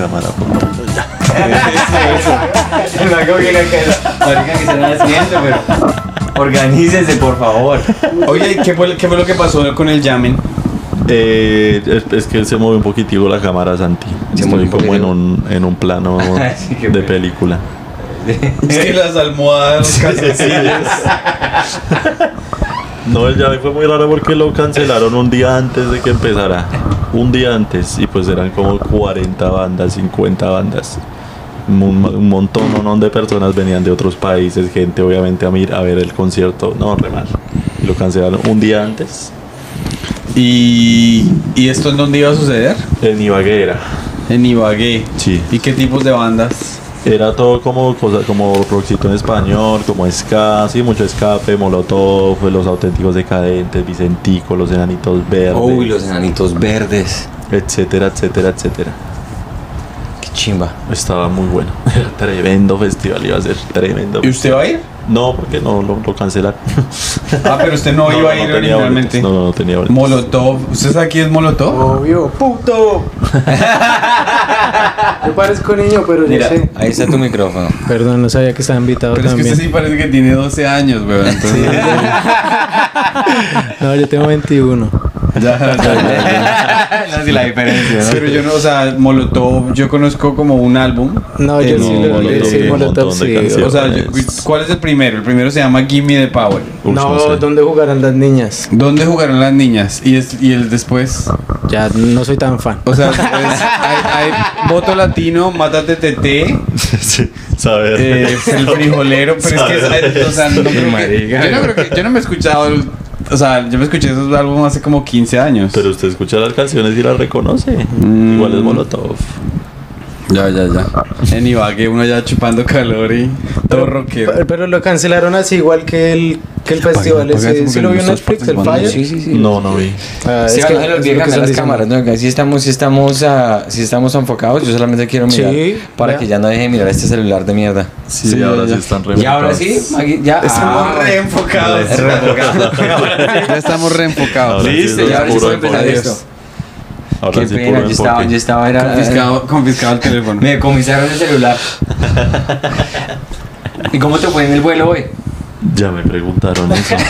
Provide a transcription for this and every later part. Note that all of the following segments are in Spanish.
cámara, por favor. Ya. No hago bien acá. Marica, que están haciendo, pero. Organícense, por favor. Oye, ¿qué fue, ¿qué fue lo que pasó con el Yamen? Eh, es, es que se mueve un poquitico la cámara, Santi. Se Estoy mueve un como en un, en un plano Sí, de bueno. película. Es que las almohadas, los. No, el llave fue muy raro porque lo cancelaron un día antes de que empezara. Un día antes. Y pues eran como 40 bandas, 50 bandas. Un, un montón de personas venían de otros países, gente obviamente a, mir- a ver el concierto. No, re mal. Lo cancelaron un día antes. ¿Y, ¿Y esto en dónde iba a suceder? En Ibagué era. En Ibagué. Sí. ¿Y qué tipos de bandas? Era todo como cosa, como rockcito en español, como ska, sí, mucho escape, molotov, los auténticos decadentes, Vicentico, los enanitos verdes, Uy, los enanitos verdes. etcétera, etcétera, etcétera. Chimba. Estaba muy bueno. Era tremendo festival, iba a ser tremendo. ¿Y usted va a ir? No, porque no lo, lo cancelaron. Ah, pero usted no, iba a ir tenía originalmente. boletos, No, no, no tenía boletos. Molotov. ¿Usted sabe quién es Molotov? Obvio, puto. Yo parezco niño, pero yo Mira, sé. ahí está tu micrófono. Perdón, no sabía que estaba invitado Pero es que también. usted sí parece que tiene 12 años, weón. Entonces, No, yo tengo 21. Ya, ya, ya. no sé la diferencia, Pero yo no, o sea, Molotov, yo conozco como un álbum. No, yo Eh, sí no, lo Molotov, sí, Molotov sí. O sea, yo- ¿cuál es el primero? El primero se llama Gimme the Power. Uf, No, sé. ¿dónde jugarán las niñas? ¿Dónde jugaron las niñas? Y, es, y el después. Ya no soy tan fan. O sea, después hay, hay voto latino, mátate TT, sí, saber. eh, el frijolero, pero es que, es- o sea, no creo que, yo no creo que, yo no me he escuchado, el- o sea, yo me escuché esos álbumes hace como 15 años. Pero usted escucha las canciones y las reconoce. Mm. Igual es Molotov. Ya, ya, ya. En Ibagué uno ya chupando calor y todo rockero. Pero, pero lo cancelaron así igual que el, que el festival porque ¿Sí lo vio en Netflix, el. Fire? Sí, sí, sí. No, no vi. Ah, Sí, es que- no se le es olvide lo que cambiar están las diciendo. cámaras, ¿no? Acá sí estamos, sí estamos, ah, sí estamos enfocados. Yo solamente quiero mirar Sí, para ya. que ya no deje de mirar este celular de mierda. Sí, Sí, ahora ya. sí están Y ahora sí, Magui, ya. Estamos ah, reenfocados. reenfocados. Ya estamos reenfocados. Listo, es y ahora sí puedo empezar esto. Ahora Qué sí pena, yo estaba, yo estaba, era, Confiscado, confiscado el teléfono. me decomisaron el celular. ¿Y cómo te fue en el vuelo hoy? Ya me preguntaron eso.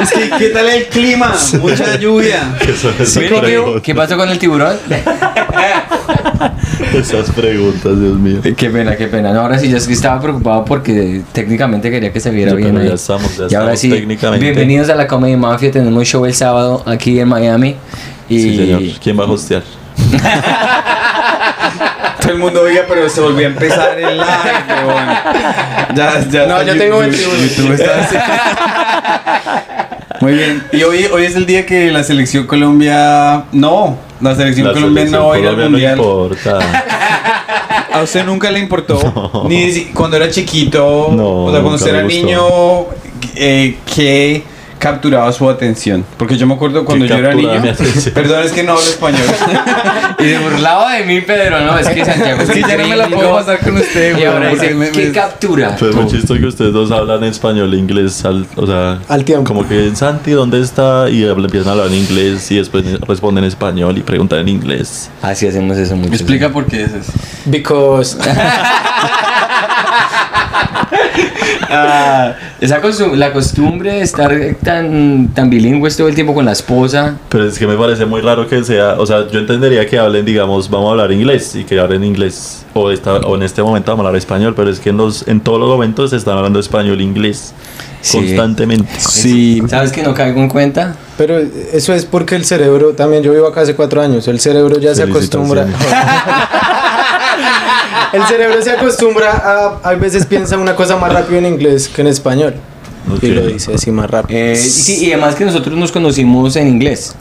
Es que, ¿qué tal el clima? Mucha lluvia. ¿Qué pasó con el tiburón? esas preguntas, Dios mío. Qué pena, qué pena. No, ahora sí, yo es que estaba preocupado porque técnicamente quería que se viera bien pero ahí. ya estamos, ya y ahora estamos sí, técnicamente. bienvenidos a la Comedy Mafia. Tenemos show el sábado aquí en Miami. Y Sí, señor. ¿Quién va a hostear? Todo el mundo oiga, pero se volvió a empezar el live, weón. Ya, ya. No, yo tengo YouTube- 21. YouTube está así. Muy bien. Y hoy, hoy es el día que la selección Colombia. No, la selección La Colombia selección no va a ir al Colombia no mundial. importa. ¿A usted nunca le importó? No. Ni cuando era chiquito. No, o sea, cuando usted era gustó. niño, eh, ¿qué capturaba su atención? Porque yo me acuerdo cuando ¿Qué yo era niño. Perdón, es que no hablo español. Y se burlaba de mí, Pedro. No, es que Santiago es que ya no me la puedo pasar con usted, Y güey. ahora porque dice, me- ¿qué me- captura? Fue muy chistoso que ustedes dos hablan español e inglés, al, o sea, Al tiempo. como que Santi, ¿dónde está? Y hablan- empiezan a hablar en inglés y después responden en español y preguntan en inglés. Así hacemos eso mucho. Me explica por qué es eso. Because. Ah, esa costum- la costumbre de estar tan, tan bilingües todo el tiempo con la esposa. Pero es que me parece muy raro que sea, o sea, yo entendería que hablen, digamos, vamos a hablar inglés y que hablen inglés, o, esta, o en este momento vamos a hablar español, pero es que en, los, en todos los momentos se están hablando español e inglés Sí. constantemente. Sí. ¿Sabes que no caigo en cuenta? Pero eso es porque el cerebro, también yo vivo acá hace cuatro años, el cerebro ya se acostumbra. el cerebro se acostumbra a, a veces piensa una cosa más rápido en inglés que en español. Ok. Y lo dice así más rápido. Eh, sí, y además que nosotros nos conocimos en inglés,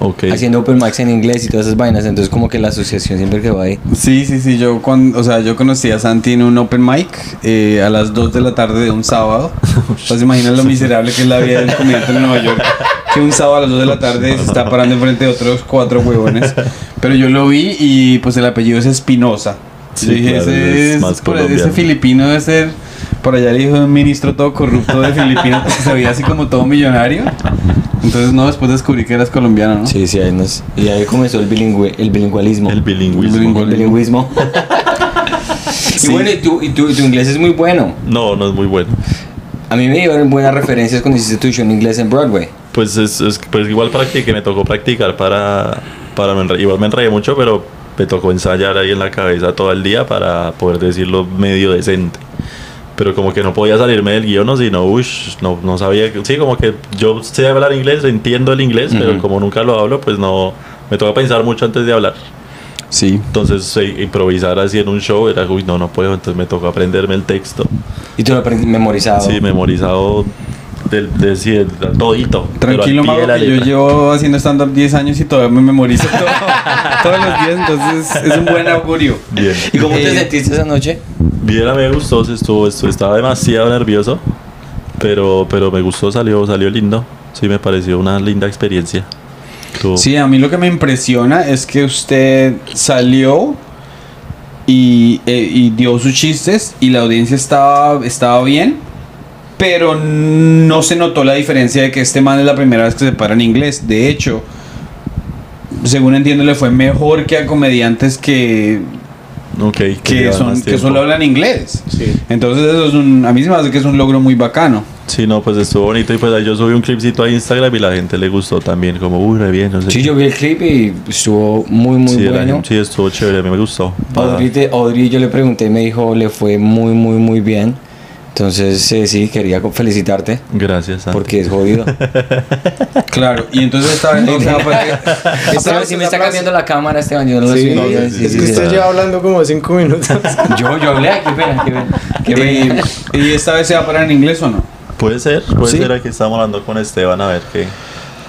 Ok. haciendo open mics en inglés y todas esas vainas, entonces como que la asociación siempre quedó ahí. Sí, sí, sí, yo cuando, o sea, yo conocí a Santi en un open mic eh, a las 2 de la tarde de un sábado. Pues imaginan lo miserable que es la vida del comediante en Nueva York. Que un sábado a las 2 de la tarde se está parando enfrente de otros cuatro huevones. Pero yo lo vi y pues el apellido es Espinosa. Sí, claro, ese, es más por- ese filipino debe ser por allá el hijo de un ministro todo corrupto de Filipinas porque se veía así como todo millonario. Entonces, no, después descubrí que eras colombiano, ¿no? Sí, sí, ahí nos, y ahí comenzó el, bilingüe, el bilingüalismo. El bilingüismo. bilingüe- El bilingüismo. Sí. Y bueno, y tu, y, tu, y tu inglés es muy bueno. No, no es muy bueno. A mí me dieron buenas referencias cuando hiciste tu show en inglés en Broadway. Pues es, es- pues igual practiqué, me tocó practicar para, para me enre- igual me enredé mucho, pero me tocó ensayar ahí en la cabeza todo el día para poder decirlo medio decente. Pero como que no podía salirme del guion, sino, ush, no, no sabía, sí, como que yo sé hablar inglés, entiendo el inglés, pero como nunca lo hablo, pues no, me toca pensar mucho antes de hablar. Sí. Entonces eh, improvisar así en un show era, uy, no, no puedo, entonces me tocó aprenderme el texto. Y tú lo aprendí memorizado. Sí, memorizado del, de, sí, del- del todito. pero al Tranquilo, Mago, la que yo llevo haciendo stand-up 10 años y todavía me memorizo todo, todos los días, entonces es un buen augurio. Bien. ¿Y cómo te Eh, sentiste esa noche? Bien, a mí me gustó, estuvo, estu- estaba demasiado nervioso, pero, pero me gustó, salió, salió lindo. Sí, me pareció una linda experiencia. Estuvo- Sí, a mí lo que me impresiona es que usted salió y, eh, y dio sus chistes y la audiencia estaba, estaba bien, pero no se notó la diferencia de que este man es la primera vez que se para en inglés. De hecho, según entiendo, le fue mejor que a comediantes que, ok, que, que, son, que solo hablan inglés. Sí. Entonces eso es un, a mí se me hace que es un logro muy bacano. Sí, no, pues estuvo bonito y pues ahí yo subí un clipcito a Instagram y la gente le gustó también, como, uy, re bien, no sé. Sí, qué. yo vi el clip y estuvo muy, muy sí, bueno. gente- sí, estuvo chévere, a mí me gustó. Audrey, te- Audrey, yo le pregunté y me dijo, le fue muy, muy, muy bien. Entonces, eh, sí, quería felicitarte Gracias. Santi. porque es jodido. Claro, y entonces esta vez o sea, fue- Esteban, si me está cambiando la cámara, Esteban, yo no lo Sí, estoy no, viendo. sí, Sí, es sí, que sí. usted lleva hablando como cinco minutos. Yo, yo hablé, qué pena, qué pena. Qué pena. ¿Y esta vez se va a parar en inglés o no? Puede ser, puede Sí. ser, aquí estamos hablando con Esteban a ver qué.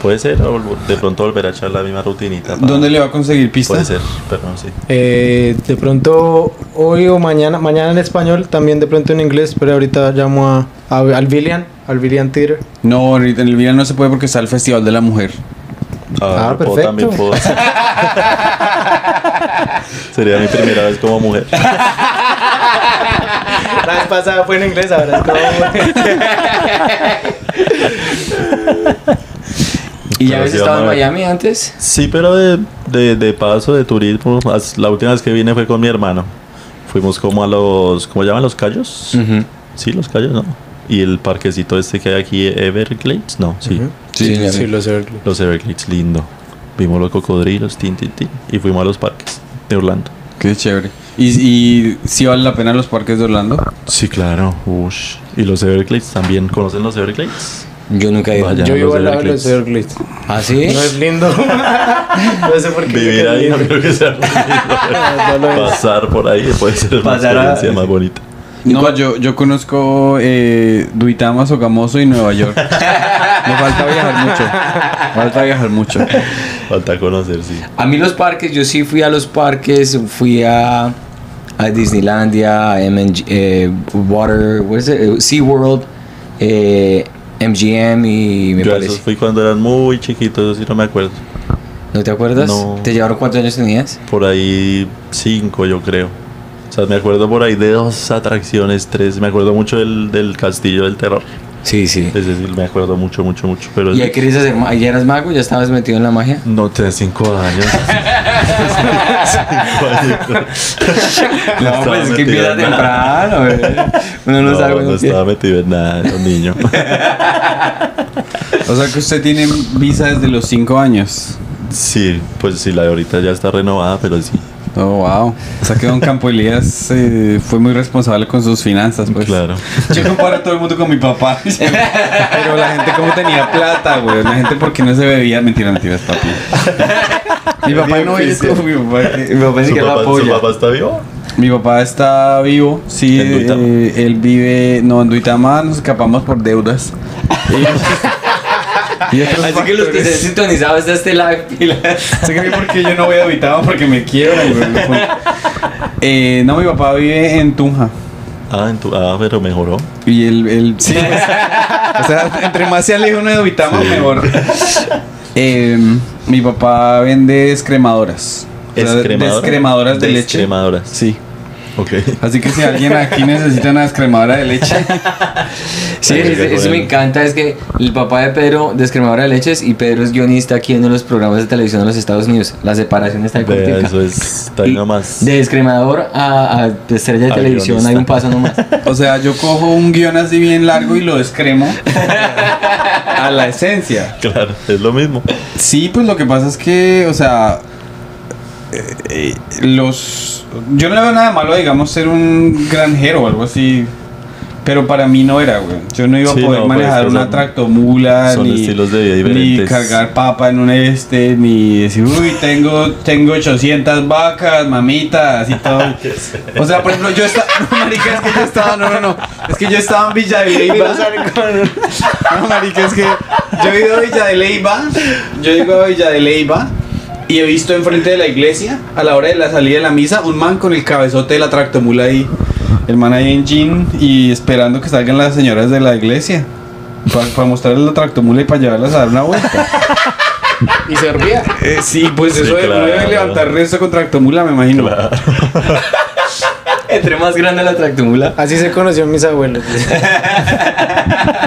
Puede ser, o de pronto volver a echar la misma rutinita. para- ¿Dónde le va a conseguir pista? Puede ser, pero no sé. Eh, de pronto hoy o mañana, mañana en español, también de pronto en inglés, pero ahorita llamo a, a- al Villian, al Villian Theater. No, ahorita en el Villa no se puede porque está el Festival de la Mujer. Ah, puedo- perfecto. también puedo. Sería mi primera vez como mujer. La vez pasada fue en inglés, ahora es como... ¿Y ya habías sí, estado en. Miami antes? Sí, pero de, de, de paso, de turismo. La última vez que vine fue con mi hermano. Fuimos como a los. ¿Cómo llaman los callos? Ujú. Sí, los callos, ¿no? Y el parquecito este que hay aquí, Everglades. No, sí. Ujú. Sí, ya sí, vi. lo sé. Los Everglades, lindo. Vimos los cocodrilos, tin, tin, tin. Y fuimos a los parques de Orlando. Qué chévere. ¿Y, y si vale la pena los parques de Orlando? Sí, claro. Ush. Y los Everglades también. ¿Conocen los Everglades? Yo nunca he ido. Vaya. Yo vivo al lado de los Everglades. Everglades. ¿Ah, sí? No es lindo. no sé por qué. Vivir ahí no creo que sea lindo. Pasar por ahí puede ser una experiencia más bonita. No, yo, yo conozco eh, Duitama, Sogamoso y Nueva York. Me falta viajar mucho. Me falta viajar mucho. Falta conocer, sí. A mí los parques, yo sí fui a los parques, fui a, a Disneylandia, a MNG, eh, Water, what is it? Eh, SeaWorld, eh, MGM y me Yo parece. esos fui cuando eran muy chiquitos, eso sí no me acuerdo. ¿No te acuerdas? No. ¿Te llevaron cuántos años tenías? Por ahí cinco, yo creo. O sea, me acuerdo por ahí de dos atracciones, tres. Me acuerdo mucho del, del Castillo del Terror. Sí, sí. Es decir, me acuerdo mucho, mucho, mucho. Pero ¿Y ahí querías hacer ma- ¿Ya eras mago? ¿Ya estabas metido en la magia? no, tenía cinco años. cinco años. No, pues es que empieza temprano. Uno no, No, sabe no estaba metido en nada, era un niño. O sea que usted tiene visa desde los 5 años. sí, pues sí, la de ahorita ya está renovada, pero sí. Oh, wow. O sea que Don Campo Elías eh, fue muy responsable con sus finanzas, pues. Claro. Yo comparo a todo el mundo con mi papá. Pero la gente como tenía plata, güey. La gente porque no se bebía. Mentira, mentiras, papi. Mi papá no es mi papá. Mi papá ni ¿Su papá, su apoya. papá está vivo? Mi papá está vivo, sí. ¿En Duitama? eh, él vive, no, en Duitama nos escapamos por deudas. Y, otros Así que los que se han factores. sintonizado hasta este live, pilas. Sé que porque yo no voy a Duitama porque me quiebran, güey. Eh, no, mi papá vive en Tunja. Ah, en tu, ah, pero mejoró. Y él, él sí, pues, o sea, entre más se aleja uno de Duitama, mejor. Eh, mi papá vende descremadoras. O sea, ¿Escremadora? Descremadoras de leche. Descremadoras. Sí. Así que si alguien aquí necesita una descremadora de leche, Sí, es- eso me encanta, es que el papá de Pedro, descremadora de leches, y Pedro es guionista aquí en uno de los programas de televisión de los Estados Unidos. La separación está cortica. eso es. Está ahí nomás. De descremador a, a estrella de A televisión guionista. hay un paso nomás. o sea, yo cojo un guion así bien largo y lo descremo a la esencia. Claro, es lo mismo. Sí, pues lo que pasa es que, o sea, eh, eh, los... Yo no le veo nada malo, digamos, ser un granjero o algo así. Pero para mí no era, güey. Yo no iba Sí, a poder no, pues, manejar una son- tractomula, son ni, estilos de vida ni cargar papa en un este, ni decir, uy, tengo, tengo 800 vacas, mamitas y todo. O sea, por ejemplo, yo estaba... No, marica, es que yo estaba... No, no, no. Es que yo estaba en Villa de Leyva. No, marica, es que yo he ido a Villa de Leyva. Yo he ido a Villa de Leyva. Y he visto enfrente de la iglesia, a la hora de la salida de la misa, un man con el cabezote de la tractomula ahí. El man ahí en jean y esperando que salgan las señoras de la iglesia. Para, mostrarles la tractomula y para llevarlas a dar una vuelta. Y servía. Eh, sí, pues Sí, eso de claro. levantar resto con tractomula, me imagino. Entre más grande la tractomula. Así se conoció mis abuelos.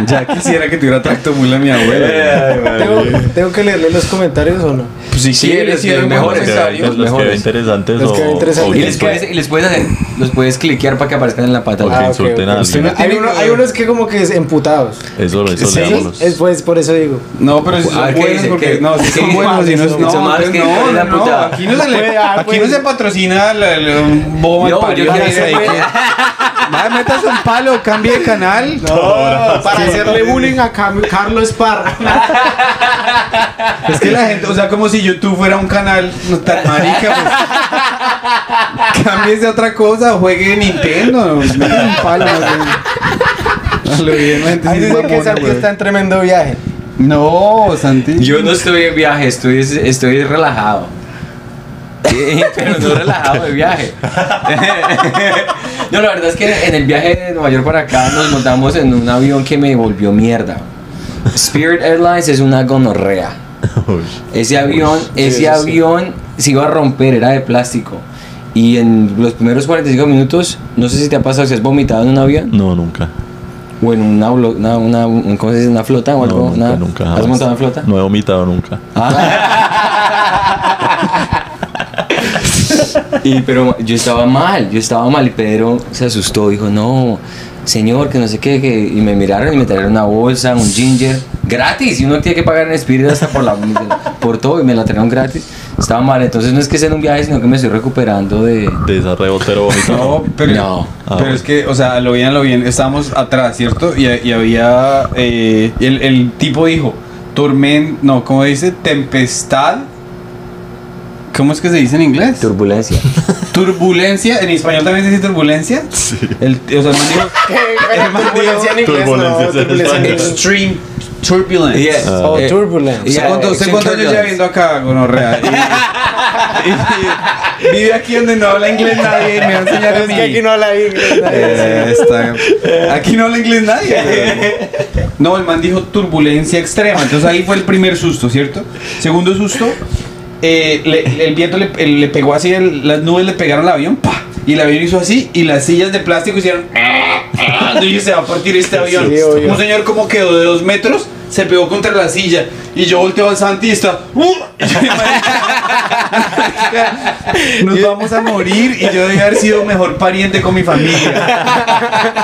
Ya quisiera que tuviera tractomula mi abuela. ¿Tengo, ¿Tengo que leerle los comentarios o no? Pues si Sí, quieres, los- si mejores. Los, mejores. interesantes Los que interesantes. o Y les puedes, y les puedes hacer, los puedes cliquear para que aparezcan en la pata. o que Ah, a alguien. Hay, uno- hay unos que como que es emputados. Eso, eso Sí, leámoslos. Es pues por eso digo. No, pero si son ver, ¿qué buenos porque no, si son buenos y no, no, no, ¿Cuál es la no, aquí no se le, Puede, aquí pues. no se patrocina el, bobo No, yo quiero ahí que se que- puede- Vaya, metas un palo, cambie de canal. para hacerle bullying a Cam- Carlos Parra. Es que la gente, o sea, como si YouTube fuera un canal no tan marica, pues. Cámbiese a otra cosa, juegue Nintendo, un palo más bien. A lo bien, la gente Ahí sí es dice que Santi está en tremendo viaje. No, Santi. Yo no estoy en viaje, estoy, estoy relajado. Pero no relajado de viaje. No, la verdad es que en el viaje de Nueva York para acá nos montamos en un avión que me volvió mierda. Spirit Airlines es una gonorrea. Ese avión, ese sí. avión se iba a romper, era de plástico. Y en los primeros 45 minutos, no sé si te ha pasado si has vomitado en un avión No, nunca. o en una, una, una, un- ¿cómo se dice? una flota o No, algo. nunca, nada. nunca. ¿Has montado en flota? No he vomitado nunca. Y pero yo estaba mal, yo estaba mal y Pedro se asustó, dijo, no, señor, que no sé qué, que... y me miraron y me trajeron una bolsa, un ginger, gratis, y uno tiene que pagar en Spirit hasta por, la, por todo y me la trajeron gratis. Estaba mal, entonces no es que sea en un viaje, sino que me estoy recuperando de... De esa rebotero. No, pero, No. Ah, pero bueno. es que, o sea, lo bien, lo bien, estábamos atrás, ¿cierto? Y, y había, eh, el, el tipo dijo, tormenta, no, ¿cómo dice? Tempestad. ¿Cómo es que se dice en inglés? Turbulencia. Turbulencia, en español también se dice turbulencia. Sí. El, o sea, el man dijo, El man turbulencia en inglés, Turbulencia no, turbulencia en extreme turbulence. Yes. Ah. Oh, Eh, turbulence. ¿Usted Yeah, cuánto- usted extreme cuántos años lleva turbulence. viendo acá, gonorrea? Y, y- vive aquí donde no habla inglés nadie y me va a enseñar a Es mí. que aquí no habla inglés. nadie. Eh, está- Aquí no habla inglés nadie. No, el man dijo turbulencia extrema. Entonces ahí fue el primer susto, ¿cierto? Segundo susto, eh, le- el viento le, el- le pegó así, el- las nubes le pegaron al avión, ¡pa! Y el avión hizo así, y las sillas de plástico hicieron. Y se va a partir este avión. Sí. Un señor como quedó de dos metros, se pegó contra la silla. Y yo volteo al Santi y está. ¡uh! Y yo, "Marica, Nos vamos a morir y yo debí haber sido mejor pariente con mi familia.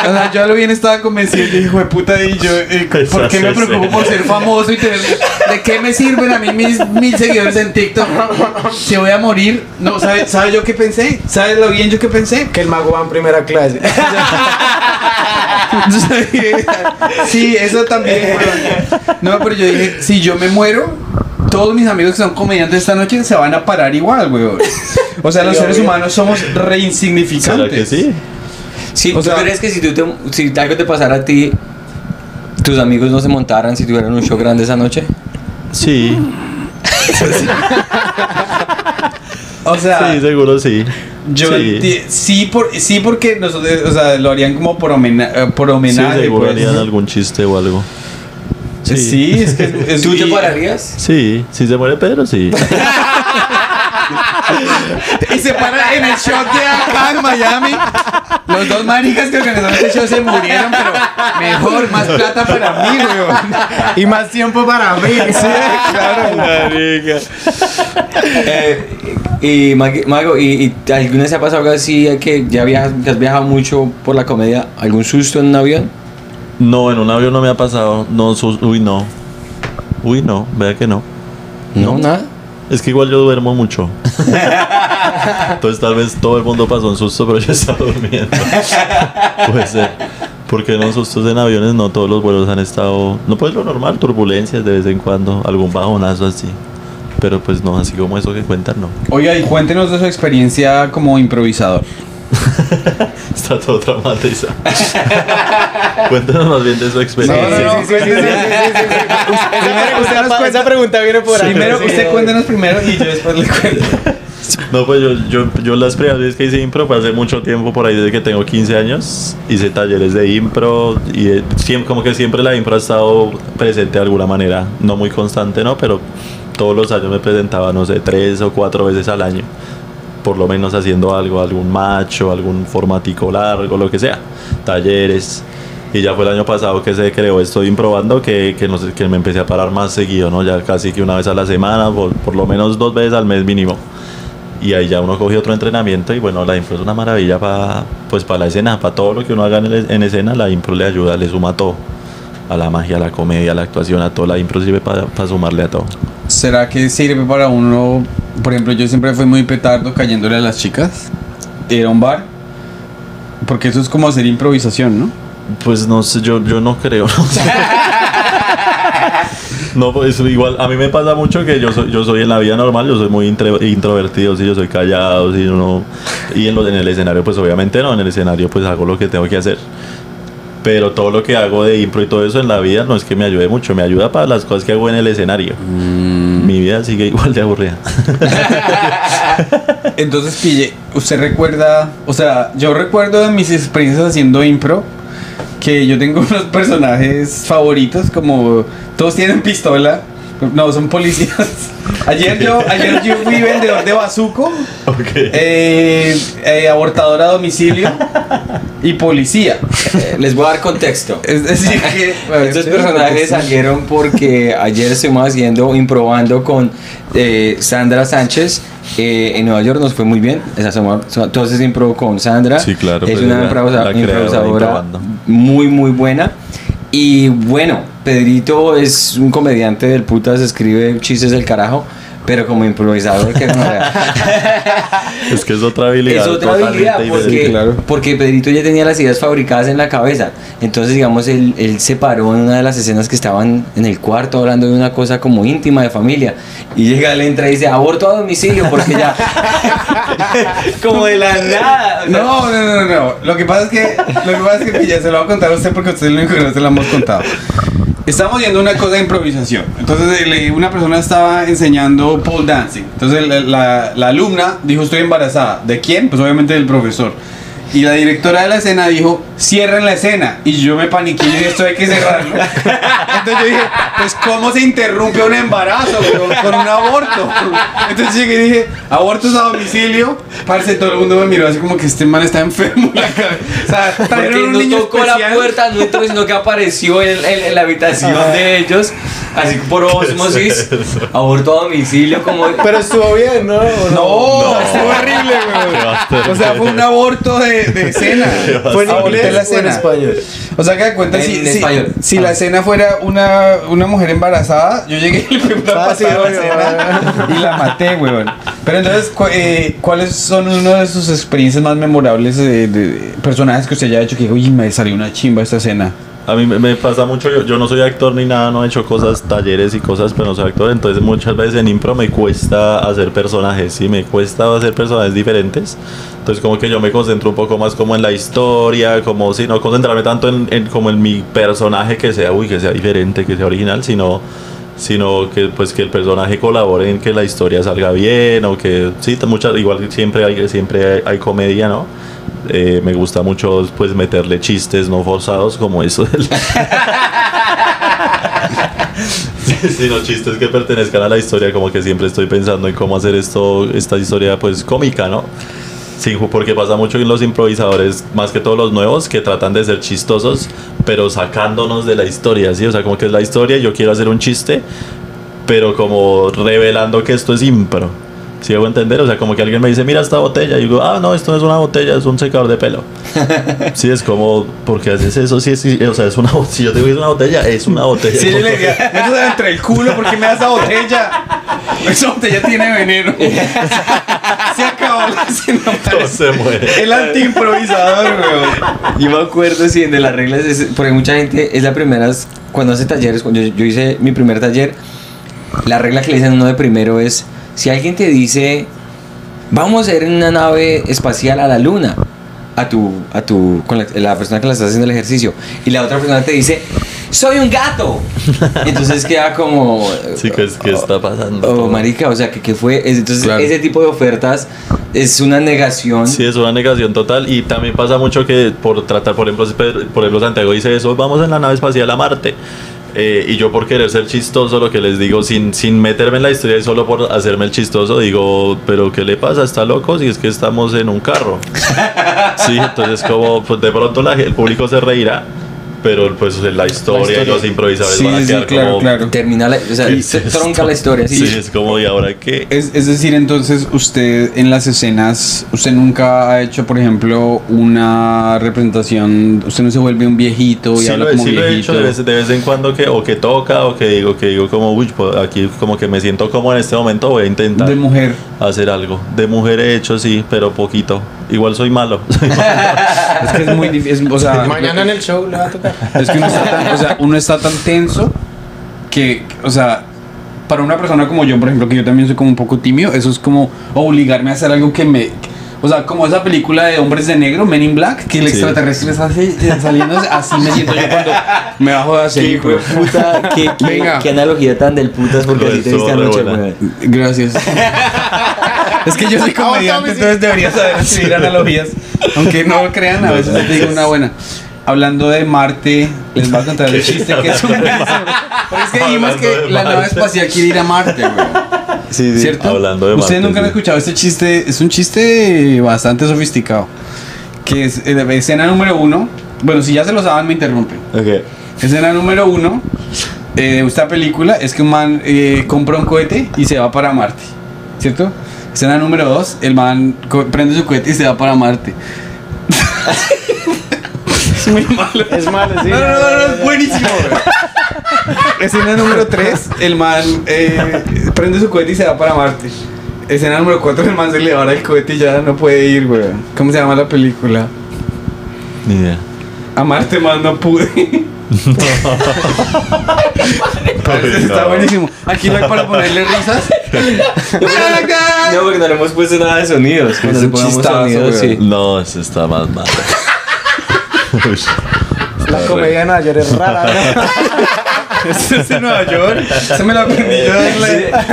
O sea, yo a lo bien estaba convencido y dije, hijo de puta, y yo, eh, ¿por qué me preocupo por ser famoso y tener... ¿De qué me sirven a mí mis mil seguidores en TikTok? Si voy a morir, no, ¿sabe, ¿sabe yo qué pensé? ¿Sabes lo bien yo qué pensé? Que el mago va en primera clase. sí, eso también. no, pero yo dije, si yo me muero, todos mis amigos que son comediantes esta noche se van a parar igual, weón. O sea, los seres humanos somos re insignificantes. ¿Será que sí? Sí, O ¿tú sea- crees que si, tú te, si algo te pasara a ti, tus amigos no se montaran si tuvieran un show grande esa noche? Sí. O sea, Sí, seguro sí. yo sí. sí, por, sí porque nosotros, o sea, lo harían como por, homena- eh, por Sí, homenaje. seguro pues. harían algún chiste o algo. Sí. es que es- ¿Tú te pararías? Sí, si se muere Pedro, sí. y se para en el shot de acá en Miami. Los dos maricas que organizaron este show se murieron, pero mejor, más plata para mí, weón. Y más tiempo para mí. Sí, claro. Marica. Eh, y Mag- Mago, ¿y, y alguna vez ha pasado algo así que ya viajas, que has viajado mucho por la comedia? ¿Algún susto en un avión? No, en un avión no me ha pasado. No, sus- uy, no. Uy, no, vea que no. No, nada. Es que igual yo duermo mucho. Entonces tal vez todo el mundo pasó un susto, pero yo estaba durmiendo. Puede ser. Porque no sustos en aviones, no todos los vuelos han estado. No pues lo normal, turbulencias de vez en cuando, algún bajonazo así. Pero pues no, así como eso que cuentan, no. Oiga, y cuéntenos de su experiencia como improvisador. Está todo traumatizado. Cuéntanos más bien de su experiencia. No, no, no. Sí, sí, sí, sí, sí, sí, sí, sí. Primero, usted nos Esa- cuenta- Esa pregunta viene por ahí. Primero, Sí, usted no. cuéntenos primero y yo después le cuento. No, pues yo, yo, yo las primeras veces que hice impro fue hace mucho tiempo, por ahí desde que tengo 15 años. Hice talleres de impro y eh, siempre, como que siempre la impro ha estado presente de alguna manera. No muy constante, ¿no? Pero todos los años me presentaba, no sé, tres o cuatro veces al año. Por lo menos haciendo algo, algún macho, algún formatico largo, lo que sea. Talleres. Y ya fue el año pasado que se creó esto de improbando que, que, no sé, que me empecé a parar más seguido, ¿no? Ya casi que una vez a la semana, por, por lo menos dos veces al mes mínimo y ahí ya uno coge otro entrenamiento y bueno, la impro es una maravilla para pues para la escena, para todo lo que uno haga en, el- en escena, la impro le ayuda, le suma todo. A la magia, a la comedia, a la actuación, a todo, la impro sirve para sumarle a todo. ¿Será que sirve para uno? Por ejemplo, yo siempre fui muy petardo cayéndole a las chicas. Ir a un bar. Porque eso es como hacer improvisación, ¿no? Pues no sé, yo, yo no creo. No, pues igual, a mí me pasa mucho que yo soy, yo soy en la vida normal, yo soy muy intro- introvertido, sí, yo soy callado, sí, yo no, y en, en el escenario pues obviamente no, en el escenario pues hago lo que tengo que hacer. Pero todo lo que hago de impro y todo eso en la vida no es que me ayude mucho, me ayuda para las cosas que hago en el escenario. Mi vida sigue igual de aburrida. Entonces, Pille, ¿usted recuerda? O sea, yo recuerdo de mis experiencias haciendo impro que yo tengo unos personajes favoritos, como todos tienen pistola. No, son policías. Ayer yo, ayer yo fui vendedor de bazuco, ok. eh, eh, abortador a domicilio y policía. Eh, les voy a dar contexto. Es decir, que Estos personajes salieron porque ayer estuvimos haciendo, improbando con eh, Sandra Sánchez eh, en Nueva York, nos fue muy bien. Entonces impro con Sandra. Sí, claro, Es pues una improvisadora, muy, muy buena. Y bueno, Pedrito es un comediante del putas, escribe chistes del carajo. Pero como improvisador, que no Es que es otra habilidad. es otra habilidad porque, Sí, claro. porque Pedrito ya tenía las ideas fabricadas en la cabeza. Entonces, digamos, él, él se paró en una de las escenas que estaban en el cuarto hablando de una cosa como íntima de familia. Y llega, le entra y dice, aborto a domicilio, porque ya. como de la nada. o sea, No, no, no, no. Lo que pasa es que, lo que pasa es que Pilla, se lo voy a contar a usted porque usted es el único que no se lo hemos contado. Estamos viendo una cosa de improvisación. Entonces una persona estaba enseñando pole dancing. Entonces la, la- la alumna dijo estoy embarazada. ¿De quién? Pues obviamente del profesor. Y la directora de la escena dijo cierren la escena. Y yo me paniqué y dije esto hay que cerrarlo. Entonces yo dije pues cómo se interrumpe un embarazo con, con un aborto. Entonces llegué y dije abortos a domicilio. Parce, todo el mundo me miró así como que este man está enfermo. en la cabeza. O sea, Porque un no niño tocó la puerta, no entró, sino que apareció en, en- en la habitación de ellos, así por osmosis, aborto a domicilio, como. Pero estuvo bien, ¿no? ¿O No, No. estuvo horrible, güey. O sea, fue un aborto de, de escena. ¿Fue en inglés la o en escena. español? O sea, que de cuenta En si, si, si Ah. la escena fuera una, una mujer embarazada, yo llegué y le pegué una Ah, sí, patada a la escena y la maté, weón. Pero entonces, cu- eh, ¿cuáles son una de sus experiencias más memorables de, de personajes que usted haya hecho que dijo, uy, me salió una chimba esta escena? A mí me- pasa mucho, yo, yo no soy actor ni nada, no he hecho cosas, talleres y cosas, pero no soy actor, entonces muchas veces en impro me cuesta hacer personajes, sí, me cuesta hacer personajes diferentes, entonces como que yo me concentro un poco más como en la historia, como si no concentrarme tanto en, en como en mi personaje que sea, uy, que sea diferente, que sea original, sino sino que pues que el personaje colabore en que la historia salga bien o que sí muchas igual siempre hay siempre hay, hay comedia no Eh, me gusta mucho pues meterle chistes no forzados como eso del sino chistes que pertenezcan a la historia, como que siempre estoy pensando en cómo hacer esto, esta historia pues cómica, ¿no? Sí, porque pasa mucho en los improvisadores, más que todos los nuevos, que tratan de ser chistosos, pero sacándonos de la historia, ¿sí? O sea, como que es la historia yo quiero hacer un chiste, pero como revelando que esto es impro. ¿Sí debo entender? O sea, como que alguien me dice, mira esta botella. Y digo, ah, no, esto no es una botella, es un secador de pelo. sí, es como, ¿por qué haces eso? Sí, sí, o sea, es una botella. Si yo te digo que es una botella, es una botella. Sí, yo le diría, métete entre el culo, ¿por qué me das esa botella? Esa botella tiene veneno. Se acabó la escena. No se muere. El antiimprovisador, weón. Yo me acuerdo, sí, de las reglas, es- porque mucha gente es la primera, cuando hace talleres, cuando yo, yo hice mi primer taller, la regla que le dicen uno de primero es, si alguien te dice, vamos a ir en una nave espacial a la luna, a tu, a tu, con la, la persona que la está haciendo el ejercicio, y la otra persona te dice, soy un gato. Entonces queda como... Sí, ¿qué, es- qué está pasando? Oh, marica, o sea, que, que fue... es- Entonces, Claro. ese tipo de ofertas es una negación. Sí, es una negación total. Y también pasa mucho que por tratar, por ejemplo, por ejemplo, Santiago dice eso, vamos en la nave espacial a Marte. Eh, y yo por querer ser chistoso, lo que les digo, sin, sin meterme en la historia y solo por hacerme el chistoso, digo, pero ¿qué le pasa? ¿Está loco? Si es que estamos en un carro. sí, entonces como pues, de pronto la, el público se reirá, pero pues la historia, y los improvisadores Sí, van a sí, quedar claro, como... claro. Termina la, o sea, ¿qué se es tronca la historia. Sí, es como, ¿y ahora qué? Es, es decir, entonces usted en las escenas, usted nunca ha hecho, por ejemplo, una representación, usted no se vuelve un viejito y Sí, habla lo, como sí lo he hecho viejito. de vez, de vez en cuando que o que toca o que digo que digo como uy pues, aquí como que me siento como en este momento voy a intentar de mujer. hacer algo de mujer he hecho sí pero poquito igual soy malo Es que es muy difícil, o sea, Mañana en el show le va a tocar. es que uno está tan, o sea, uno está tan tenso que, o sea, para una persona como yo, por ejemplo, que yo también soy como un poco tímido, eso es como obligarme a hacer algo que me... O sea, como esa película de hombres de negro, Men in Black, que el Sí. extraterrestre está así- saliendo, así me siento yo cuando me bajo de hacer Qué hijo de puta, qué, qué- Venga. qué analogía tan del putas porque así te viste anoche. Gracias. es que yo soy comediante, entonces debería saber escribir analogías. Aunque no lo crean, a veces te digo una buena. Hablando de Marte, les voy a contar el chiste que es un. Pero es que dijimos que la nave espacial quiere ir a Marte, güey. Sí, sí. ¿Cierto? Hablando de Ustedes Marte, nunca han escuchado este chiste. Es un chiste bastante sofisticado. Que es eh, escena número uno. Bueno, si ya se lo saben, me interrumpen. Ok. Escena número uno eh, de esta película es que un man eh, compra un cohete y se va para Marte. ¿Cierto? Escena número dos, el man prende su cohete y se va para Marte. es muy malo. Es malo, sí. No, no, no, no, es buenísimo. Escena número 3, el man eh, prende su cohete y se va para Marte. Escena número 4, el man se le va el cohete y ya no puede ir, güey. ¿Cómo se llama la película? ni idea A Marte más no pude. Está buenísimo. Aquí no hay para ponerle risas. No, porque no le hemos puesto nada de sonidos. Cuando Es le un pongamos chistazo, sonidos, sí. no eso está más malo Uy, La comedia de Nueva York es rara. ¿no? Esto es de Nueva York. Se me lo aprendí yo. en la-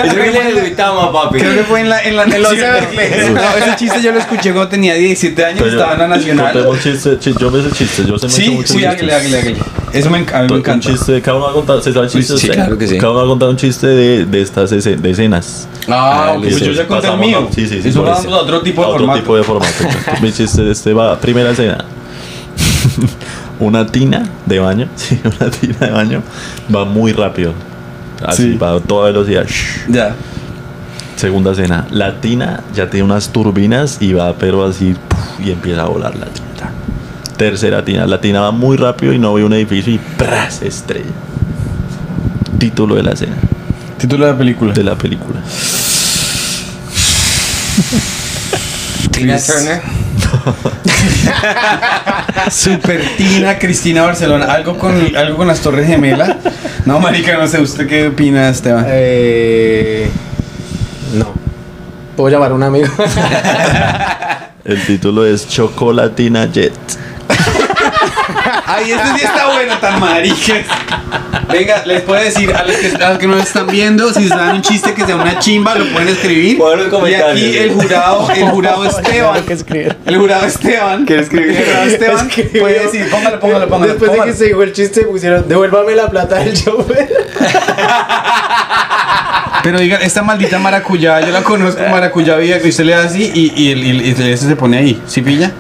Eso que le gritamos, papi. Creo que fue en la, en la nacional. No, ese chiste yo lo escuché cuando tenía 17 años, estaba en la nacional. yo me sé chistes yo sé Sí, muchos sí, chistes. hágale, hágale, hágale. Eso me, enc- a mí me Un encanta. chiste, cada uno va a contar, ¿se sabe chistes? sí, usted? claro que sí. Cada uno va a contar un chiste de, de estas de escenas. Ah, Ah, pues yo ya conté el mío. a- Sí, sí, sí. Eso por vamos a otro tipo de a otro formato. tipo de formato. Mi chiste de este va, primera escena. una tina de baño, sí, una tina de baño va muy rápido. Así, Sí. va a toda velocidad. Shh. Ya. Segunda escena, la tina ya tiene unas turbinas y va pero así puf, y empieza a volar la tina. Tercera tina, la tina va muy rápido y no ve un edificio y ¡pras! estrella. Título de la escena, Título de la película. de la película. Tina Turner. Super Tina, Cristina Barcelona. Algo con, algo con las Torres Gemelas. No, marica, no sé. ¿Usted qué opina, Esteban? Eh, no. Puedo llamar a un amigo. El título es Chocolatina Jet. Ay, este sí está bueno, tan marica. Venga, les puedo decir a los que, a los que nos están viendo, si saben un chiste que sea una chimba, lo pueden escribir. Ponlo en Y aquí el jurado, el jurado Esteban. El jurado Esteban. ¿Quiere escribir? El jurado Esteban Escribió. puede decir, póngalo, póngalo, póngalo. Después de que se dijo el chiste, pusieron, devuélvame la plata del chofer. Pero digan, esta maldita maracuyá, yo la conozco, maracuyá vida que usted le da así y, y, el- y, el- y ese se pone ahí. ¿Sí pilla?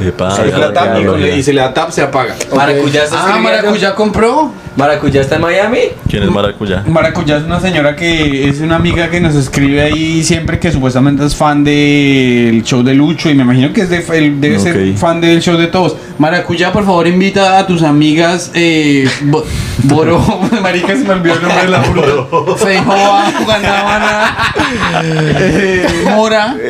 Epa, Se le da tap y, se le da tap, se apaga. Maracuyá Ah, maracuyá compró. Maracuyá está en Miami. ¿Quién es maracuyá? Maracuyá es una señora que es una amiga que nos escribe ahí siempre que supuestamente es fan del show de Lucho y me imagino que es de, el- debe ser fan del show de todos. Maracuyá, por favor, invita a tus amigas eh, Bo- Boro, marica, se me olvidó el nombre de la fruta. Feijoa, Guanábana, eh, Mora.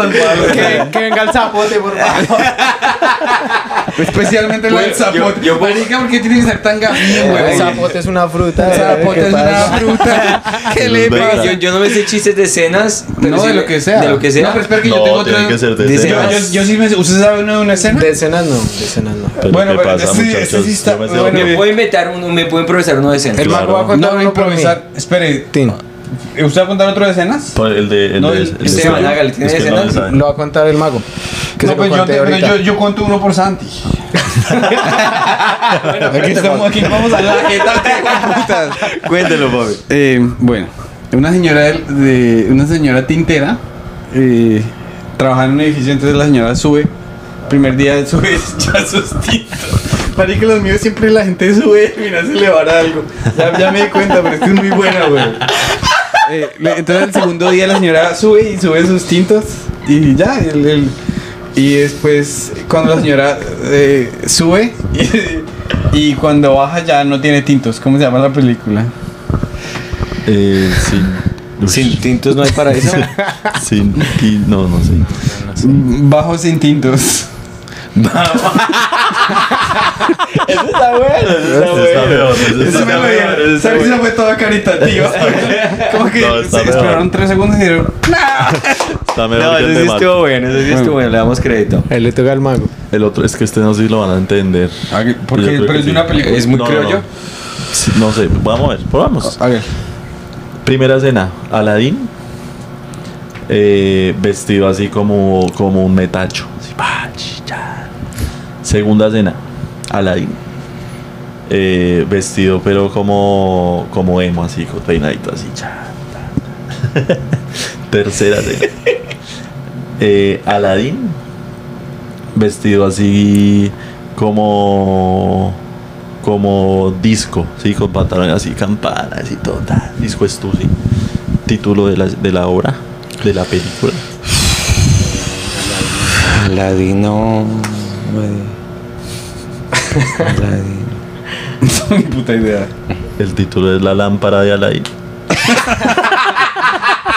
Malos. que, que venga el zapote, por favor. Especialmente la del Bueno, yo- zapote. yo- marica, ¿por qué tiene que ser tan güey? El zapote es una fruta. El zapote ¿qué es una fruta. ¿Qué le pasa? Yo, yo no me sé chistes de cenas. pero No, sí de lo que sea. De lo que sea. No, pero espera que yo No, tengo otra. tiene que ser de de Yo, escenas. yo, yo sí me. ¿Usted sabe uno de una escena? De escenas no, de escenas no. Pero Bueno, ¿qué pero pasa, este- muchachos? este sí está- Yo bueno. Me puedo inventar uno, me puedo improvisar uno de cenas. El Claro. mago va a contar No, uno improvisar. Espere. Tin, ¿Usted va a contar otro de escenas? Pues El de. El No, de, el- el de Esteban, suyo. hágale, ¿tiene Es que no escenas? sabe. lo va a contar el mago. Que no, se lo pues yo, te- ahorita. yo, yo cuento uno por Santi. aquí estamos, aquí vamos a la de putas. Cuéntelo, papi. Eh, bueno, una señora de, una señora tintera eh, trabaja en un edificio, entonces la señora sube, primer día sube ya sus tintos. Marica, los míos siempre la gente sube y mira se le va algo. Ya, ya me di cuenta, pero es que es muy buena, güey. Eh, entonces el segundo día la señora sube y sube sus tintos y ya, el- el- y después cuando la señora eh, sube y, y cuando baja ya no tiene tintos. ¿Cómo se llama la película? Eh, sin. Sin tintos no hay paraíso. Sin. ti- No, no sé. Bajo sin tintos. Eso está bueno. Ese está ese Eso está me lo ¿Sabes? Eso peor. fue toda caritativa. Como que No, se esperaron tres segundos y dijeron, Está mejor No, ese de sí estuvo bueno, ese sí estuvo bueno, le damos crédito. Ahí le toca al mago. El otro es que este no sé si lo van a entender. Porque, Yo creo pero que es de una película. Es muy No, no, criollo. no. No sé, vamos a ver, probamos. A ver. Primera escena, Aladín eh, vestido así como, como un metacho. así, cha. Segunda escena, Aladín eh, vestido pero como, como emo, así, con peinadito así. Tercera eh, Aladín vestido así como como disco, sí, con pantalones así, campanas y todo, disco Stussy. Título de la, de la obra, de la película. Aladino. Aladino. Puta idea. El título es La lámpara de Alain.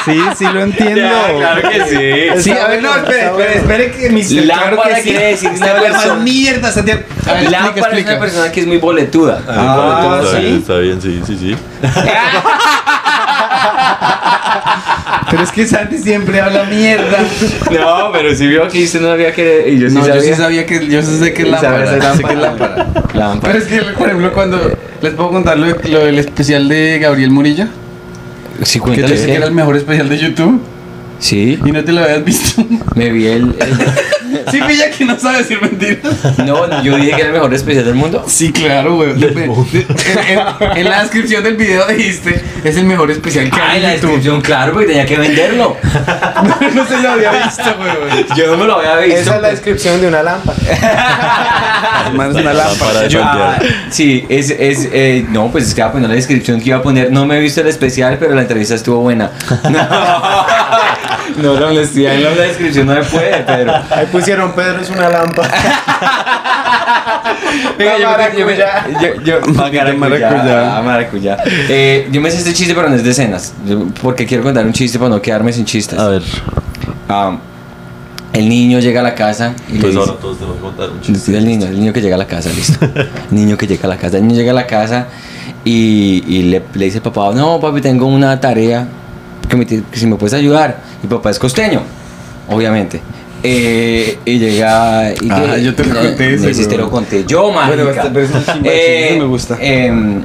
Sí, sí lo entiendo. claro que sí. Sí, a ver, no, espere, espere, espere que mis Lámpara quiere decir más persona. mierda, Santiago. A ver, Lámpara explica, es una persona que es muy boletuda. Ah, ¿sí? está bien, sí, sí, sí. Pero es que Santi siempre habla mierda. No, pero si vio que usted no sabía que. Y yo sí no, sabía. yo sí sabía que yo sí sé que es lámpara. sabes, es sé que es lámpara. Lámpara. Pero es que, por ejemplo, cuando les puedo contar lo, lo del especial de Gabriel Murillo, Sí, que yo sé que era el mejor especial de YouTube Sí, y no te lo habías visto. me vi el. el- sí, pilla que no sabe decir mentiras. No, yo dije que era el mejor especial del mundo. Sí, claro, güey. En, en- en la descripción del video dijiste, es el mejor especial que Ah, hay en la descripción, claro, porque tenía que venderlo. no se lo había visto, güey. Yo no me lo había visto. Esa es la descripción de una lámpara. Además, es una lámpara. Yo- ah, sí, es, es eh, no, pues es que iba a poner la descripción que iba a poner. No me he visto el especial, pero la entrevista estuvo buena. No, no, la honestidad en la descripción no me puede, pero. Ahí pusieron Pedro es una lámpara. Venga, yo, me- yo, me- Maracuyá. yo, yo, maracuyá, maracuyá. ah, maracuyá. Eh, yo me sé este chiste, pero no es de escenas. Porque quiero contar un chiste para no quedarme sin chistes. A ver, Ah, el niño llega a la casa y le pues dice, ahora todos tenemos que contar un chiste. El niño, el niño que llega a la casa, listo. El niño que llega a la casa. El niño llega a la casa y, y le, le dice al papá, no, papi, tengo una tarea que, me, que si me puedes ayudar. Y papá es costeño, obviamente. Eh, y llega. Y Ah, yo te lo conté sí te güey. lo conté yo, marica. Bueno, pero ese es chimba, ese me gusta. em,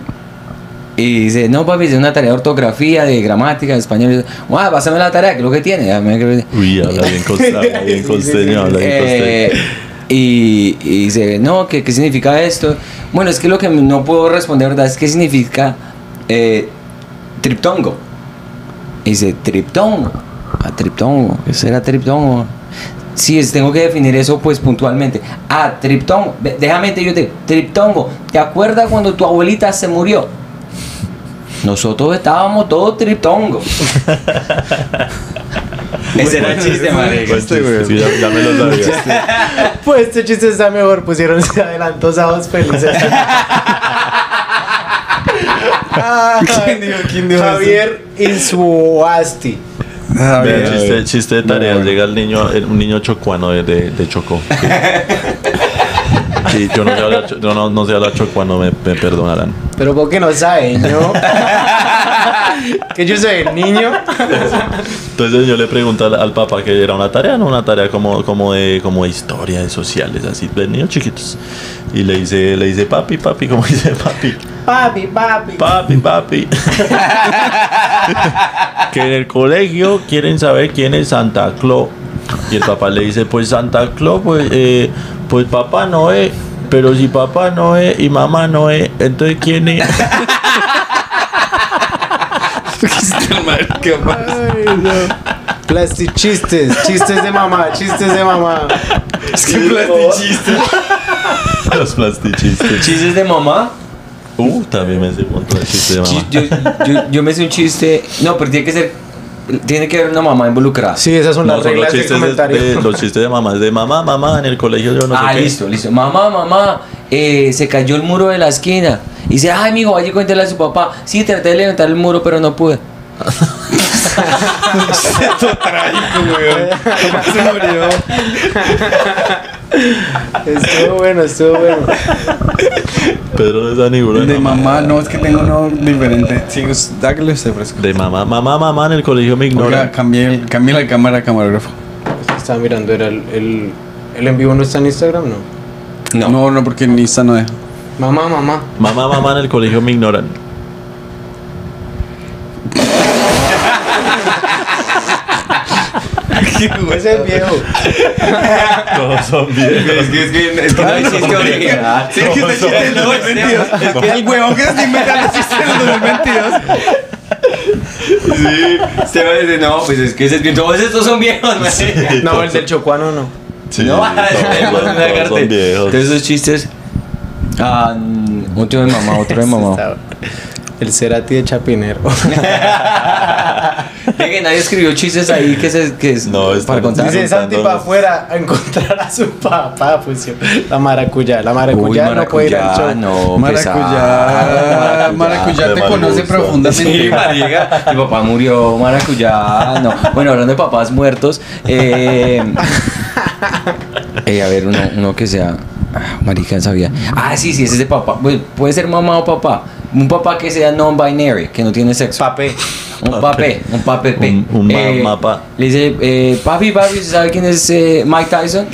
y dice, no, papi, es una tarea de ortografía, de gramática, de español. Y dice, "Guau, pásame la tarea, que es lo que tiene. Que- Uy, habla bien costeño, habla bien costeño, habla bien Eh, costeño. y, y dice, no, ¿qué, ¿qué significa esto? Bueno, es que lo que no puedo responder, ¿verdad? Es qué significa eh, triptongo. Y dice, triptongo. Ah, triptongo. ¿Qué será triptongo? Sí, es, tengo que definir eso pues puntualmente. Ah, triptongo. Déjame te yo te triptongo. ¿Te acuerdas cuando tu abuelita se murió? Nosotros estábamos todos triptongos. Ese era el chiste, marica. Buen chiste, sí, ya, ya me lo sabía. Pues este chiste está mejor, pusieron se adelantó sábados felices. Ah, ¿Quién dijo- quién dijo Javier Insuasti. Bien. chiste, chiste de tareas. Llega el niño, el- un niño chocuano de, de, de Chocó. Sí, yo no sé hablar, yo no, no sé hablar chocuano, me, me perdonarán. Pero ¿por qué no sabe, ¿no? que yo soy el niño. Entonces yo le pregunto al, al papá que era una tarea, no una tarea como, como de como de historia, de sociales, así, de niños chiquitos. Y le dice, le dice, papi, papi, ¿cómo dice papi? Papi, papi. Papi, papi. que en el colegio quieren saber quién es Santa Claus. Y el papá le dice, pues Santa Claus, pues, eh, pues papá no es. Pero si papá no es y mamá no es, entonces ¿quién es? Plastic chistes, chistes de mamá, chistes de mamá. Es que plastichiste. Los plastichistes. ¿Chistes de mamá? Uh, también me sé un montón de chistes de mamá. Yo, yo, yo me sé un chiste. No, pero tiene que ser. Tiene que haber una mamá involucrada. Sí, esas son No, las son los reglas del chistes, de, comentario. de- los chistes de mamá. Es de mamá, mamá, en el colegio yo no ah, sé qué. listo, listo. Mamá, mamá, eh, se cayó el muro de la esquina. Y dice, ay, mijo, vaya y cuéntale a su papá. Sí, traté de levantar el muro, pero no pude. Se murió. Estuvo bueno, estuvo bueno. Pedro de San Isidro, De mamá, no, es que tengo uno diferente. Sí, dágale usted fresco. De mamá, mamá, mamá, en el colegio me Oiga, ignora. cambié, el- cambié la cámara camarógrafo. Estaba mirando, era el, el, el en vivo no está en Instagram, ¿no? No. No, no, porque ni esta no deja. Mamá, mamá. Mamá, mamá, en el colegio me ignoran. Ese es viejo. Todos son viejos. Es que, es que, es que no hay chiste original. Sí, es que este chiste es del 2022. Es que el huevón que se los chistes del 2022. Sí, se va a decir, no, pues es que ese es bien. Todos estos son viejos. No, el del chocuano no. Sí, no, todos, son- viejos. Entonces esos chistes. Ah, mm, otro de mamá, otro de mamá. El Cerati de Chapinero. De que nadie escribió chistes ahí que se que es No, para contar. Dice Santi para afuera a encontrar a su papá. Pues la maracuyá. La maracuyá, Uy, no puede ir al maracuyá, show. no, Maracuyá. Maracuyá De te conoce gusto. profundamente. Sí, marica, mi papá murió, maracuyá, no. Bueno, hablando de papás muertos, eh, eh, a ver, uno, uno que sea, ah, marica, sabía. Ah, sí, sí, ese es de papá. Puede ser mamá o papá. Un papá que sea non-binary, que no tiene sexo. Papé. Un papé, un papé. Un- un ma- mapa. Le dice, eh, papi, papi, ¿usted ¿sabe quién es eh, Mike Tyson?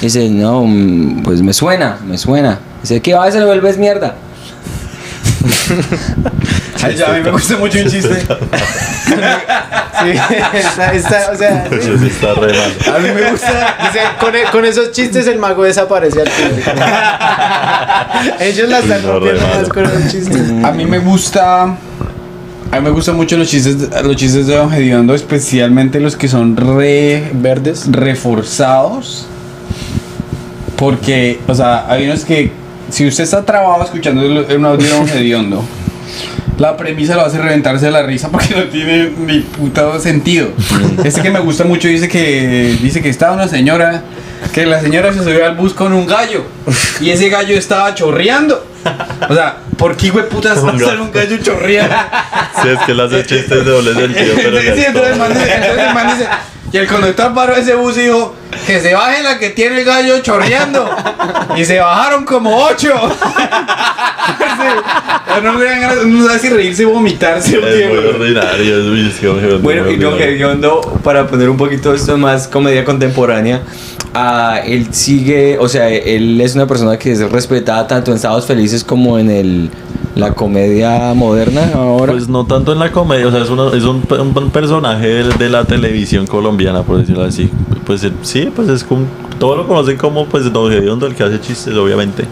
Dice, no, mm, pues me suena, me suena. Dice, ¿qué va? Se lo vuelves mierda. Ay, ya, a mí me gusta mucho un chiste. Sí, está, está, o sea, sí. Eso sí está re mal. A mí me gusta. Dice, con, e- con esos chistes el mago desaparece al público. Ellos la están rompiendo más con esos chistes. A mí me gusta. A mí me gustan mucho los chistes, los chistes de Don Gediondo, especialmente los que son re Verdes. reforzados. Porque, o sea, hay unos que, si usted está trabado escuchando un audio de Don Gediondo, la premisa lo hace reventarse de la risa porque no tiene ni puta sentido. Este que me gusta mucho dice que dice que estaba una señora, que la señora se subió al bus con un gallo y ese gallo estaba chorreando. O sea, ¿por qué güey putas va a estar un gallo chorreando? Sí, es que hace chistes de doble sentido, pero entonces entonces man dice, y el conductor paró ese bus y dijo, que se baje la que tiene el gallo chorreando. Y se bajaron como ocho. Sí. no sabe si reírse o vomitarse. Es muy ordinario, es muy Bueno, y no, que hondo para poner un poquito esto más comedia contemporánea, ah, él sigue, o sea, él es una persona que es respetada tanto en Estados Felices como en el, la comedia moderna ahora. Pues no tanto en la comedia, o sea, es, una- es un, un personaje de, de la televisión colombiana, por decirlo así. Pues eh, sí, pues es como, todos lo conocen como pues Don Gediondo, el que hace chistes, obviamente.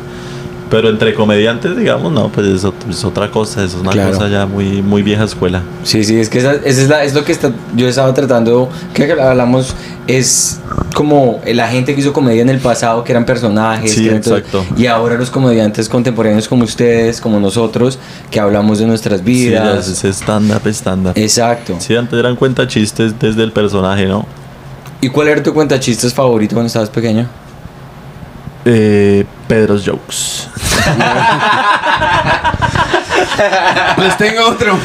Pero entre comediantes, digamos, no, pues es, ot- es otra cosa, es una Claro. cosa ya muy, muy vieja escuela. Sí, sí, es que esa, esa es, la- es lo que está, yo estaba tratando, que hablamos, es como la gente que hizo comedia en el pasado, que eran personajes. Sí, que y ahora los comediantes contemporáneos como ustedes, como nosotros, que hablamos de nuestras Sí, vidas. es stand-up, stand-up. Exacto. Sí, antes eran cuenta chistes desde el personaje, ¿no? ¿Y cuál era tu cuenta chistes favorito cuando estabas pequeño? Eh, Pedro's Jokes. Les tengo otro.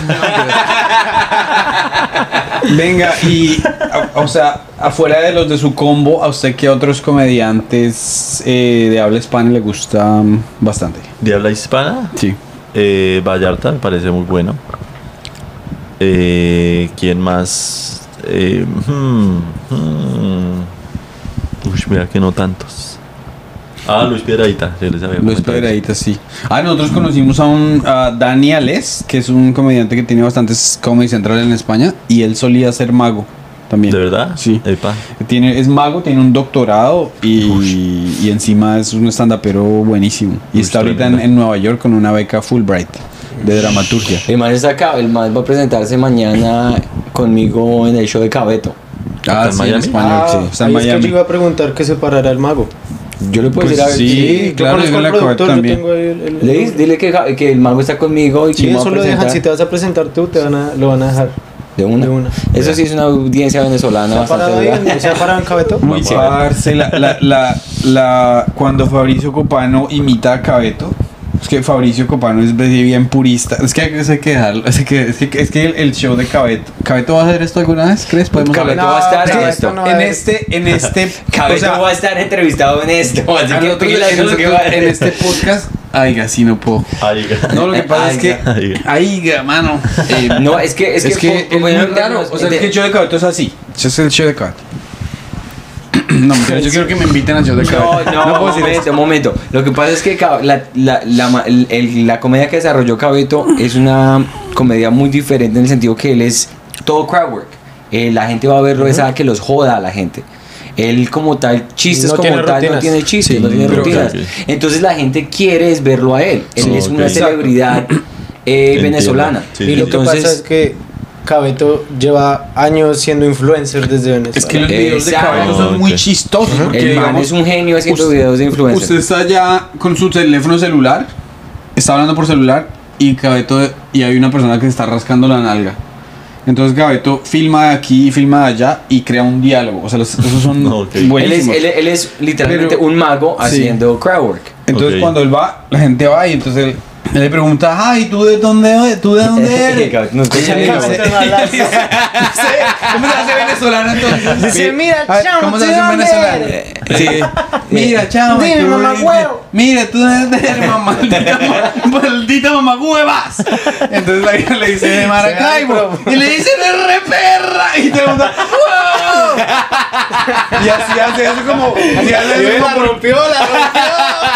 Venga, y, o sea, afuera de los de su combo, ¿a usted qué otros comediantes eh, de habla hispana le gustan bastante? De habla hispana, Sí. eh, Vallarta me parece muy bueno. Eh, ¿Quién más? Eh, hmm, hmm. Uy, mira que no tantos. Ah, Luis Piedradita, yo les había Luis. Pedradita, sí. Ah, nosotros conocimos a un a Dani que es un comediante que tiene bastantes Comedy Central en España, y él solía ser mago también. ¿De verdad? Sí. Epa. Tiene, es mago, tiene un doctorado y, y encima es un stand-upero buenísimo. Y Uy, está ahorita en, en Nueva York con una beca Fulbright de dramaturgia. El man está acá, el man va a presentarse mañana conmigo en el show de Cabeto. ¿Acá en sí, Miami? en español, Ah, sí. Está en ahí es que yo Miami. iba a preguntar qué separará el mago. Yo le puedo Pues decir a ver, sí, yo claro, conozco yo acabo productor, también. Yo tengo ahí el, el- dile que, que el mago está conmigo y que Sí, a eso lo dejan. Si te vas a presentar tú, te van a, lo van a dejar. de una. de una. Eso sí es una audiencia venezolana ¿Se ha parado bastante ahí? ¿Se ha parado en Cabeto? Muy Sí. parce, la, la, la, la- cuando Fabricio Copano imita a Cabeto, es que Fabricio Copano es bien purista. Es que hay que dejarlo. Es que, es que, es que el, el show de Cabeto. ¿Cabeto va a hacer esto alguna vez? ¿Crees? Podemos Cabeto hablar? va a estar Es en que esto. no, en este, en este, Cabeto o sea, va a estar entrevistado en esto. Así que nosotros- pídele a en, que va- en este podcast, aiga, sí no puedo. Ahí. No, lo que pasa es que, Aiga. aiga, mano. eh, No, es que es, es que, po- es muy poner- raro. O sea, es que el show de Cabeto es así. Ese es el show de Cabeto. No, mentira, yo quiero que me inviten al show de Cabeto. No, no, puedo un decir momento, un momento. Lo que pasa es que la, la, la, el- la comedia que desarrolló Cabeto es una comedia muy diferente en el sentido que él es todo crowd work. Eh, la gente va a verlo, es a que los joda a la gente. Él como tal, chistes No como tal, no tiene chistes, Sí, no tiene rutinas. Entonces la gente quiere es verlo a él. Él es una celebridad eh, venezolana. Sí, y sí. lo que Entonces, pasa es que Cabeto lleva años siendo influencer desde Venezuela. Es que los videos de. Cabeto son muy chistosos. Porque, el man digamos, es un genio haciendo usted- videos de influencer. Usted está ya con su teléfono celular, está hablando por celular y Cabeto y hay una persona que se está rascando la nalga. Entonces Cabeto filma de aquí y filma de allá y crea un diálogo. O sea, los- esos son Ok. él, es, buenísimos. él, él es literalmente Pero- un mago sí. haciendo crowd work. Entonces Ok. cuando él va, la gente va y entonces él le pregunta, ay, ¿tú de dónde, tú de dónde eres? No escucha Y él ni dice- nada. Cabeto no habla así. ¿Cómo se hace venezolano entonces? Dice, mira, chamo, ¿Cómo se ¿tú hace de un dónde venezolano? Sí. Mira, chamo. Dime, tú mamá huevo. Mira, tú eres mamá, maldita, ma- maldita mamá huevas. Entonces la hija le dice de Maracaibo. Y le dice de re perra. Y todo el mundo, ¡wow! Y así hace eso como. Así hace eso como por, rompió, la rompió.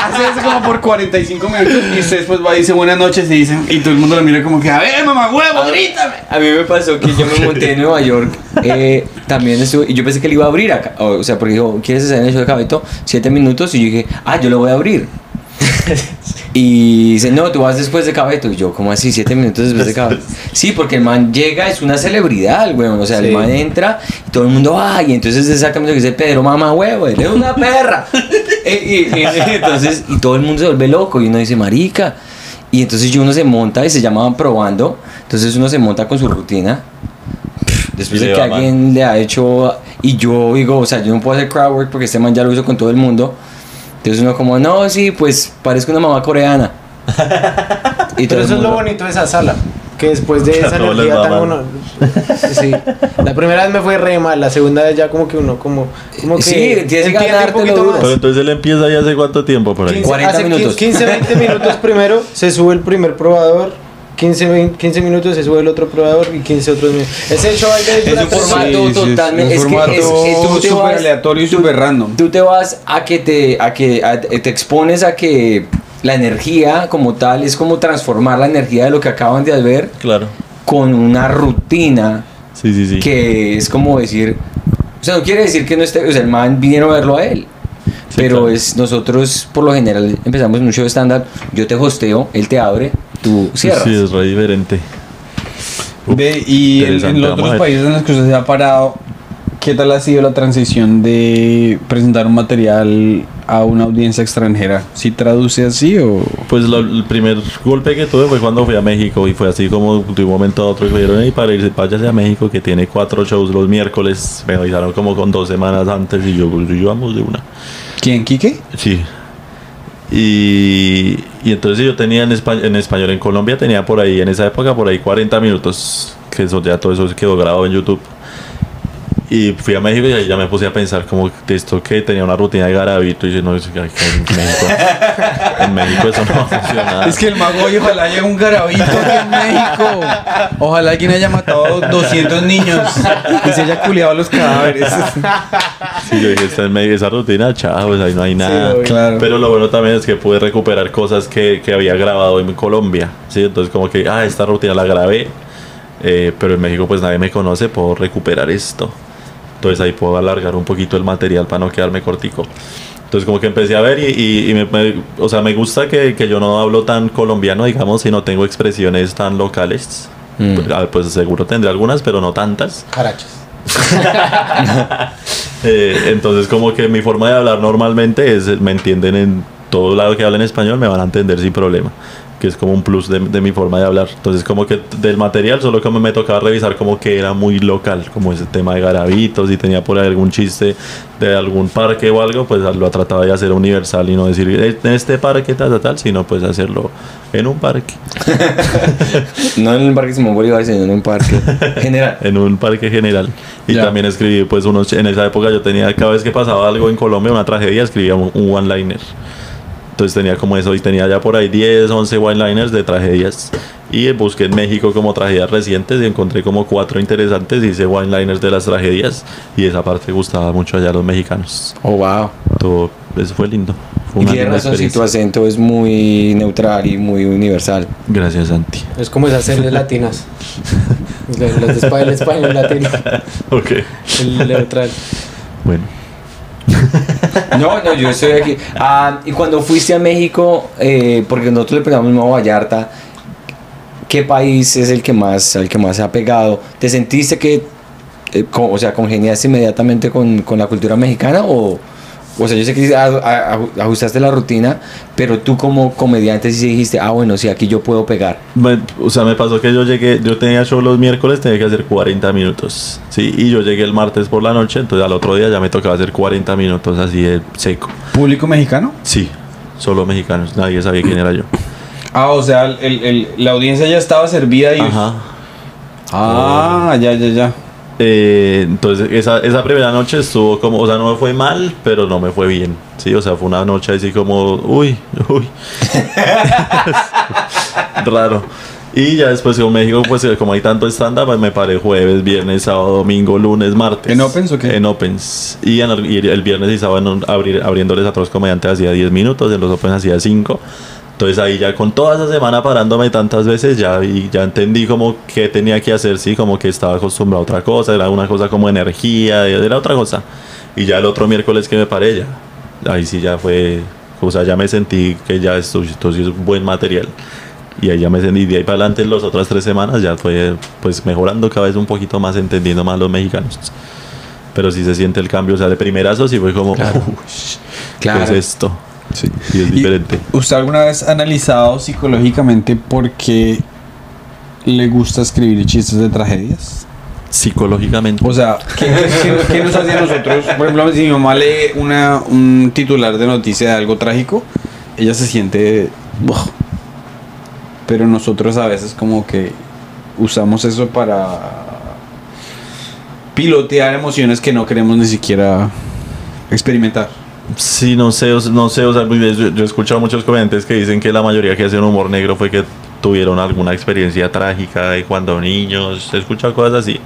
hace eso como por 45 minutos. Y usted después va y dice buenas noches y dicen. Y todo el mundo lo mira como que, a ver, mamá huevo, grítame. A mí me pasó que yo me monté en Nueva York. eh, también estuve, y yo pensé que él iba a abrir acá. O, sea, porque dijo, ¿quieres hacer el show de Cabeto? Siete minutos. Y yo dije, ah, yo lo voy a abrir. Y dice, no, tú vas después de Cabeto. Y yo, ¿cómo así? Siete minutos después de Cabeto. Sí, porque el man llega, es una celebridad, weón. O sea, el Sí. man entra y todo el mundo, ay, y entonces es exactamente lo que dice Pedro, mamá, huevo, eres una perra. Eh, y, y- y entonces, y todo el mundo se vuelve loco. Y uno dice, marica. Y entonces yo uno se monta y se llama probando. Entonces uno se monta con su rutina. Después de que va alguien le ha hecho. Y yo digo, o sea, yo no puedo hacer crowd work porque este man ya lo hizo con todo el mundo. Entonces uno, como, no, sí, pues parezco una mamá coreana. Y todo Pero eso es lo bonito de esa sala. que después de esa energía tan uno. Sí. La primera vez me fue re mal, la segunda vez ya como que uno como, como que Sí, tienes que entiende ganártelo duro. Pero entonces él empieza ya hace cuánto tiempo por ahí. 15, 40 hace minutos. 15, 20 minutos primero, se sube el primer probador. 15, 20 15 minutos se sube el otro probador y 15 otros minutos. Es el show ahí de Es un formato Sí, sí, es totalmente. un Es, es, súper aleatorio y súper random. Tú te vas a que te, a que a- te expones a que la energía como tal es como transformar la energía de lo que acaban de ver Claro. con una rutina Sí, sí, sí. que es como decir, o sea, no quiere decir que no esté, o sea, el man vinieron a verlo a él. Sí, pero claro. es nosotros por lo general empezamos en un show estándar, yo te hosteo, él te abre, tú cierras. Sí, es re diferente. Uf, Ve, y en, en los otros países en los que usted se ha parado, ¿qué tal ha sido la transición de presentar un material a una audiencia extranjera? ¿Sí traduce así o...? Pues lo- el primer golpe que tuve fue cuando fui a México y fue así como de un momento a otro me dijeron, "Ey, para irse, váyase a México que tiene cuatro shows los miércoles. Me avisaron como con dos semanas antes y yo, pues yo vamos de una. ¿Quién, Quique? Sí. Y, y entonces yo tenía en, espa- en español en Colombia, tenía por ahí, en esa época, por ahí 40 minutos, que eso ya todo eso quedó grabado en YouTube. Y fui a México y ahí ya me puse a pensar como de esto que tenía una rutina de garabito y dije, no, es que en México, en México eso no va a funcionar. Es que el mago hoy ojalá llegue un garabito aquí en México. Ojalá alguien haya matado 200 niños y se haya culiado a los cadáveres. Sí, yo dije, esta es medio- esa rutina, chao, pues ahí no hay nada. Claro. Pero lo bueno también es que pude recuperar cosas que, que había grabado en Colombia. ¿sí? Entonces como que, ah, esta rutina la grabé, eh, pero en México pues nadie me conoce, puedo recuperar esto. Entonces ahí puedo alargar un poquito el material para no quedarme cortico. Entonces como que empecé a ver y, y- y me, me- o sea, me gusta que, que yo no hablo tan colombiano, digamos, y no tengo expresiones tan locales. Mm. Pues, ah, Pues seguro tendré algunas, pero no tantas. Jarachas. Eh, entonces como que mi forma de hablar normalmente es, me entienden en todo lado que hablen español, me van a entender sin problema. Que es como un plus de, de mi forma de hablar. Entonces como que del material solo como me tocaba revisar como que era muy local, como ese tema de garabitos, si tenía por ahí algún chiste de algún parque o algo, pues lo trataba de hacer universal y no decir "Eh, en este parque tal, tal, tal, sino pues hacerlo en un parque. No en el parque Simón Bolívar, sino en un parque general. en un parque general. Y Ya. también escribí, pues, unos. En esa época yo tenía, cada vez que pasaba algo en Colombia, una tragedia, escribía un, un one-liner. Entonces tenía como eso, y tenía ya por ahí 10, 11 one-liners de tragedias. Y busqué en México como tragedias recientes y encontré como cuatro interesantes. Hice one-liners de las tragedias. Y esa parte gustaba mucho allá a los mexicanos. Oh, wow. Todo, eso fue lindo. Fue Y tienes razón si tu acento es muy neutral y muy universal. Gracias, Santi. Es como esas series latinas. Los de español, el español latino. ok. El neutral. Bueno. No, no, yo estoy aquí. Ah, y cuando fuiste a México, eh, porque nosotros le preguntamos Nueva Vallarta, ¿qué país es el que más, el que más se ha pegado? ¿Te sentiste que, eh, o sea, congeniaste inmediatamente con, con la cultura mexicana o, o sea, yo sé que ajustaste la rutina, pero tú como comediante sí dijiste, ah, bueno, sí, aquí yo puedo pegar. Me- o sea, me pasó que yo llegué, yo tenía show los miércoles, tenía que hacer 40 minutos, ¿sí? Y yo llegué el martes por la noche, entonces al otro día ya me tocaba hacer 40 minutos así de seco. ¿Público mexicano? Sí, solo mexicanos, nadie sabía quién era yo. Ah, o sea, el- el- la audiencia ya estaba servida y... Ajá. Ah, ya, ya, ya. Eh, entonces esa, esa primera noche estuvo como, o sea, no me fue mal, pero no me fue bien, ¿sí? O sea, fue una noche así como, uy, uy. Raro. Y ya después en México, pues como hay tanto stand-up, pues, me paré jueves, viernes, sábado, domingo, lunes, martes. ¿En Opens o qué? En Opens. Y, en y el viernes y sábado en- abrir, abriéndoles a otros comediantes hacía 10 minutos, en los Opens hacía 5. Entonces ahí ya con toda esa semana parándome tantas veces ya, y ya entendí como que tenía que hacer, sí, como que estaba acostumbrado a otra cosa, era una cosa como energía, era otra cosa. Y ya el otro miércoles que me paré ya, ahí sí ya fue, o sea, ya me sentí que ya esto, esto sí es buen material. Y ahí ya me sentí, de ahí para adelante las otras tres semanas ya fue pues mejorando cada vez un poquito más, entendiendo más los mexicanos. Pero sí se siente el cambio, o sea, de primerazo sí fue como, Claro. "Uy, Claro. ¿qué es esto? Sí. Y es ¿Y diferente. ¿Usted alguna vez ha analizado psicológicamente por qué le gusta escribir chistes de tragedias? Psicológicamente. O sea, ¿qué, qué- qué nos hace a nosotros? Por ejemplo, si mi mamá lee una, un titular de noticia de algo trágico, ella se siente... Pero nosotros a veces como que usamos eso para pilotear emociones que no queremos ni siquiera experimentar. Sí, no sé, no sé, o sea, pues, yo, yo he escuchado muchos comediantes que dicen que la mayoría que hacen humor negro fue que tuvieron alguna experiencia trágica de cuando niños, he escuchado cosas así.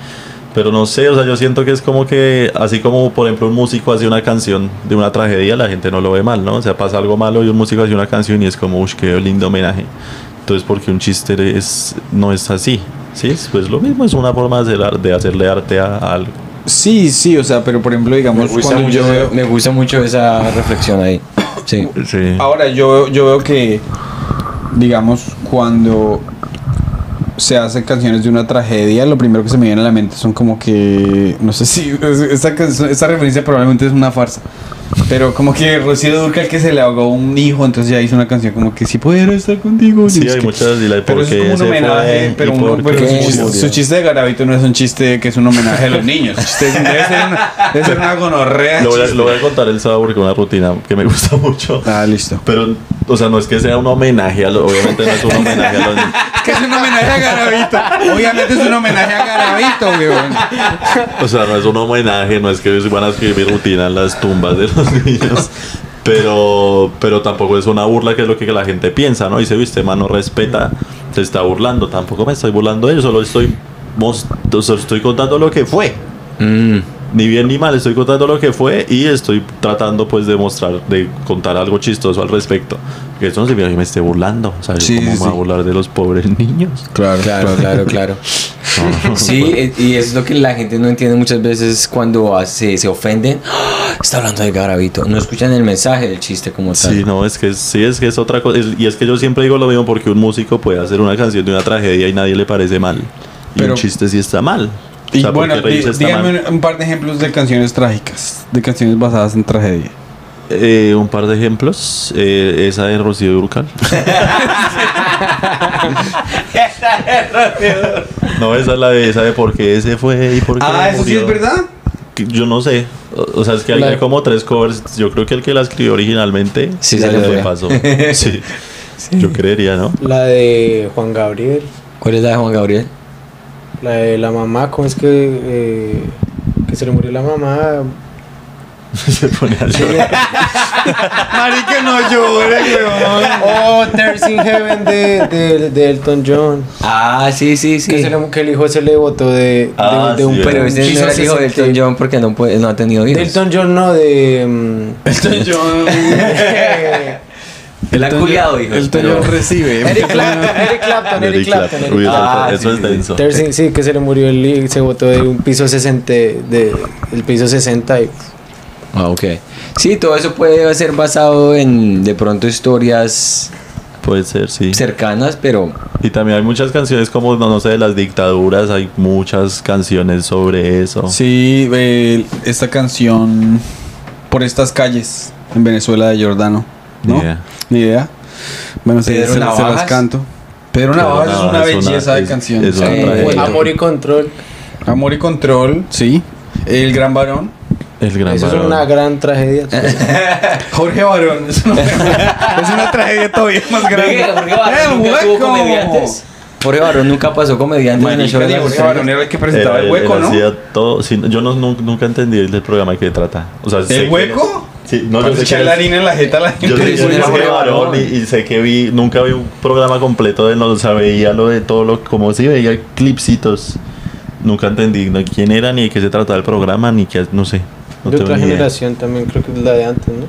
Pero no sé, o sea, yo siento que es como que, así como por ejemplo un músico hace una canción de una tragedia, la gente no lo ve mal, ¿no? O sea, pasa algo malo y un músico hace una canción y es como, uff, qué lindo homenaje. Entonces, porque un chiste es, no es así, ¿sí? Pues lo mismo, es una forma de, hacer de hacerle arte a, a algo. Sí, sí, o sea, pero por ejemplo, Me digamos, gusta, cuando mucho, yo veo- me gusta mucho esa reflexión ahí. Sí. Sí. Ahora, yo, yo veo que, digamos, cuando se hacen canciones de una tragedia, lo primero que se me viene a la mente son como que, no sé si, esta, canción- esta referencia probablemente es una farsa, pero como que Rocío Durcal que se le ahogó un hijo, entonces ya hizo una canción como que si pudiera estar contigo. Sí, es hay muchas y la de Pero es como un homenaje, pero, su, chiste, su chiste de Garavito no es un chiste que es un homenaje a los niños. Es- debe, ser una, debe ser una gonorrea. Lo voy, a, lo voy a contar el sábado porque es una rutina que me gusta mucho. Ah, listo. Pero, o sea, no es que sea un homenaje a lo, obviamente no es un homenaje a los niños. que es un homenaje a Garavito. Obviamente es un homenaje a Garavito, weón. O sea, no es un homenaje, no es que van a escribir rutina en las tumbas de los Pero, pero tampoco es una burla que es lo que la gente piensa, ¿no? Dice, viste, mano, respeta, se está burlando. Tampoco me estoy burlando de ellos, solo estoy, estoy contando lo que fue. Mm. Ni bien ni mal, estoy contando lo que fue y estoy tratando pues de mostrar, de contar algo chistoso al respecto. Que eso no significa que me esté burlando. O sea, yo Sí, ¿cómo sí, me voy a burlar de los pobres niños? Claro, Claro, claro, claro. Sí, eh, y eso es lo que la gente no entiende muchas veces cuando hace- se ofenden. ¡Ah! Está hablando de Garavito. No escuchan el mensaje del chiste como tal. Sí, no, es que sí, es que es otra cosa. Es- y es que yo siempre digo lo mismo porque un músico puede hacer una canción de una tragedia y nadie le parece mal. Y Pero- un chiste sí está mal. Y O sea, bueno, dígame un, par de ejemplos de canciones trágicas, de canciones basadas en tragedia. Eh, un par de ejemplos. Eh, esa de Rocío Durcal. no, esa es la de esa de por qué ese fue y por qué Ah, eso sí es verdad. Yo no sé. O, o sea, es que hay, como tres covers. Yo creo que el que la escribió originalmente Sí, se se le. Sí. Yo creería, ¿no? La de Juan Gabriel. ¿Cuál es la de Juan Gabriel? La de la mamá, ¿cómo es que, eh, que se le murió la mamá? se pone a llorar. Marica, no llore, weón. Oh, Tears in Heaven de, de, de Elton John. Ah, sí, sí, sí. Que, se le- que el hijo se le botó de, de- Ah, de, un sí, Pero ese no era el hijo de 60. Elton John porque no, puede, no ha tenido hijos. Elton John, no, de. mm, Elton John. Él ha culiado hijos. Elton pero- John recibe. Eric Clapton, Eric Clapton, Eric Clapton. Eric. Ah, eso sí, es sí. denso. Tears in- sí, que se le murió el se botó de un piso 60, de, el piso 60 y Ah, ok. Sí, todo eso puede ser basado en de pronto historias Puede ser, sí. cercanas, pero Y también hay muchas canciones como, no, no sé, de las dictaduras. Hay muchas canciones sobre eso. Sí, eh, esta canción por estas calles en Venezuela de Jordano. Ni ¿No? idea. Ni idea. Bueno, sí, se, se las canto. Pedro Navajas es una es belleza de es- canción. es. Amor y Control. Amor y control, sí. El gran varón. El gran Eso es varón. una gran tragedia. Jorge Barón. Es una, es una tragedia todavía más grande. Jorge Barón ¡El nunca tuvo hueco! comediantes. Jorge Barón nunca pasó comediante en el show Marica, de y las Jorge Barón era el que presentaba el hueco, él ¿no? hacía todo. sí, yo no, nun- nunca entendí el programa de qué trata. O sea, sé ¿El que- hueco? Sí, no, yo sé que la es- harina en la jeta a la gente. Yo sé que Jorge Barón Barón. y, y sé que vi, nunca vi un programa completo de no, o sea, veía lo de todo lo, como si veía clipsitos. Nunca entendí no, quién era, ni de qué se trataba el programa, ni qué, no sé. No de otra idea. generación también, creo que es la de antes, ¿no?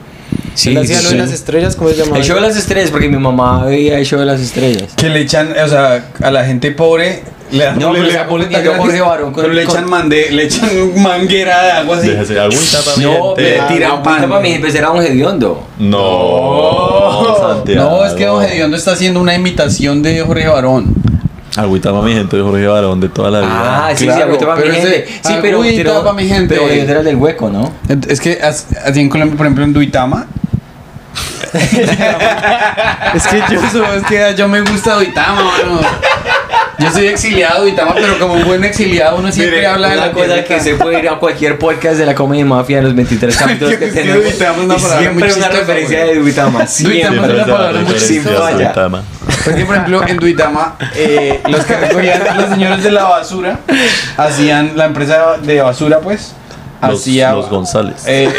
Sí, Él hacía lo sí. de las estrellas, ¿cómo se llamaba? El show de las estrellas, porque mi mamá veía el show de las estrellas. Que le echan, o sea, a la gente pobre le dan No, le, pero le está dan boleta confundiendo a gratis, Jorge Barón con- pero le con- echan mande, le echan manguera de agua así. Agüita para No, gente. pero tira tira pan. para mí, pues era un hediondo. No, Santiago. No, es que Don Gediondo está haciendo una imitación de Jorge Barón. Agüita para mi gente de Jorge Barón de toda la vida. Ah, sí, Claro, sí, agüita para mi ese- gente. Sí, pero, agüita pero, pa' mi gente. pero Hediondo era el del hueco, ¿no? Es que as- así en Colombia, por ejemplo, en Duitama. es que yo es que yo me gusta Duitama, mano. Yo soy exiliado de Duitama, pero como un buen exiliado uno siempre Mire, habla de la cosa que se puede ir a cualquier podcast de la Comedy Mafia en los 23 capítulos que tenemos. Duitama es una y palabra siempre muy una referencia de Duitama. Duitama Siempre. es una palabra muy Sin falla. Porque, por ejemplo, en Duitama, eh, los que recogían, los señores de la basura, hacían, la empresa de basura, pues, Los, hacía... los González. eh,